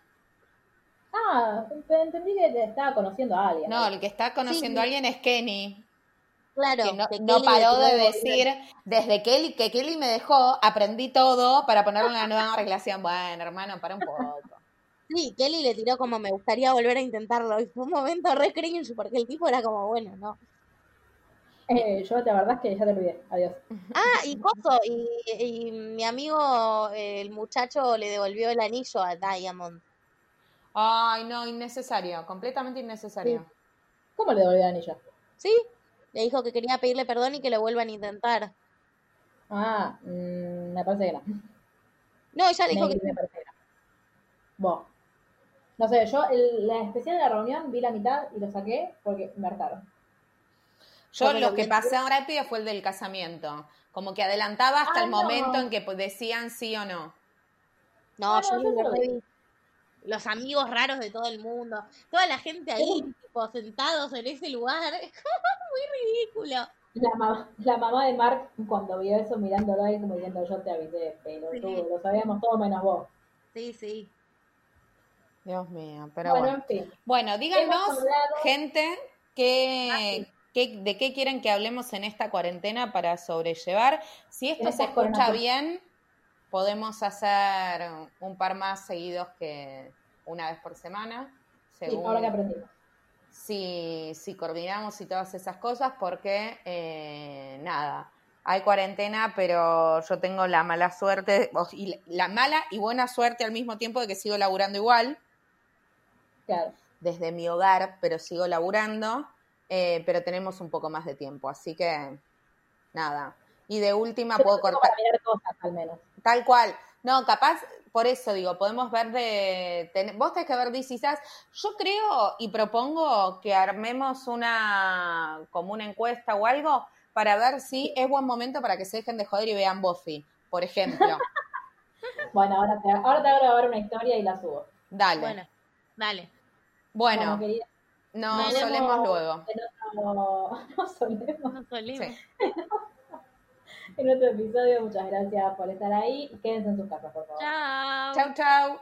[SPEAKER 4] Ah, entendí que te estaba conociendo a alguien.
[SPEAKER 5] No, el que está conociendo a alguien es Kenny.
[SPEAKER 2] Claro.
[SPEAKER 5] que no,
[SPEAKER 2] que
[SPEAKER 5] no paró de decir, desde Kelly, que Kelly me dejó, aprendí todo para ponerle una nueva relación. Bueno, hermano, para un poco.
[SPEAKER 2] Sí, Kelly le tiró como me gustaría volver a intentarlo. Y fue un momento re cringe porque el tipo era como, bueno, ¿no?
[SPEAKER 4] Eh, yo la verdad es que ya te olvidé. Adiós.
[SPEAKER 2] Ah, y Coso, y, y mi amigo, el muchacho, le devolvió el anillo a Diamond.
[SPEAKER 5] Ay, no, innecesario, completamente innecesario.
[SPEAKER 4] ¿Cómo le devolví el anillo?
[SPEAKER 2] ¿Sí? Le dijo que quería pedirle perdón y que lo vuelvan a intentar.
[SPEAKER 4] Ah, mm, me parece que no.
[SPEAKER 2] No, ella le dijo
[SPEAKER 4] Me,
[SPEAKER 2] que
[SPEAKER 4] me parece que no. Vos. No sé, yo el- la especial de la reunión vi la mitad y lo saqué porque me hartaron.
[SPEAKER 5] Yo
[SPEAKER 2] Porque
[SPEAKER 5] lo que
[SPEAKER 2] vi-
[SPEAKER 5] pasé rápido fue el del casamiento. Como que adelantaba hasta
[SPEAKER 4] Ah,
[SPEAKER 5] el
[SPEAKER 4] no.
[SPEAKER 5] momento en que decían sí o no.
[SPEAKER 2] No,
[SPEAKER 4] No,
[SPEAKER 2] yo
[SPEAKER 4] no, yo vi.
[SPEAKER 2] Los amigos raros de todo el mundo. Toda la gente ahí, tipo, sentados en ese lugar. Es muy ridículo.
[SPEAKER 4] La, ma- la mamá de Mark, cuando vio eso, mirándolo ahí como diciendo, yo te avisé, pero
[SPEAKER 2] Sí.
[SPEAKER 4] tú, lo sabíamos todos menos vos.
[SPEAKER 2] Sí, sí.
[SPEAKER 5] Dios mío, pero
[SPEAKER 4] bueno,
[SPEAKER 5] bueno.
[SPEAKER 4] en fin.
[SPEAKER 5] Bueno, díganos,
[SPEAKER 4] hablado-
[SPEAKER 5] gente, qué, qué- de qué quieren que hablemos en esta cuarentena para sobrellevar. Si esto se escucha bien, podemos hacer un par más seguidos que una vez por semana.
[SPEAKER 4] Sí,
[SPEAKER 5] Según
[SPEAKER 4] ahora que aprendimos.
[SPEAKER 5] si, si coordinamos y todas esas cosas, porque eh, nada, hay cuarentena, pero yo tengo la mala suerte, o- y la- la mala y buena suerte al mismo tiempo de que sigo laburando igual,
[SPEAKER 4] Claro.
[SPEAKER 5] desde mi hogar, pero sigo laburando, eh, pero tenemos un poco más de tiempo, así que nada. Y de última puedo cortar,
[SPEAKER 4] para cosas, al menos.
[SPEAKER 5] tal cual. No, capaz, por eso digo, podemos ver de. ten- vos tenés que ver Sass. Yo creo y propongo que armemos una. como una encuesta o algo para ver si es buen momento para que se dejen de joder y vean Buffy, por ejemplo.
[SPEAKER 4] Bueno, ahora te, ahora te voy a grabar una historia y la subo.
[SPEAKER 5] Dale.
[SPEAKER 2] Bueno, dale.
[SPEAKER 5] Bueno,
[SPEAKER 4] querida,
[SPEAKER 5] nos
[SPEAKER 2] veremos.
[SPEAKER 5] solemos luego.
[SPEAKER 4] en otro, no solemos.
[SPEAKER 2] No solemos.
[SPEAKER 5] Sí.
[SPEAKER 4] En otro episodio, muchas gracias por estar ahí. Quédense en sus casas, por favor.
[SPEAKER 2] Chao.
[SPEAKER 5] Chau, chau.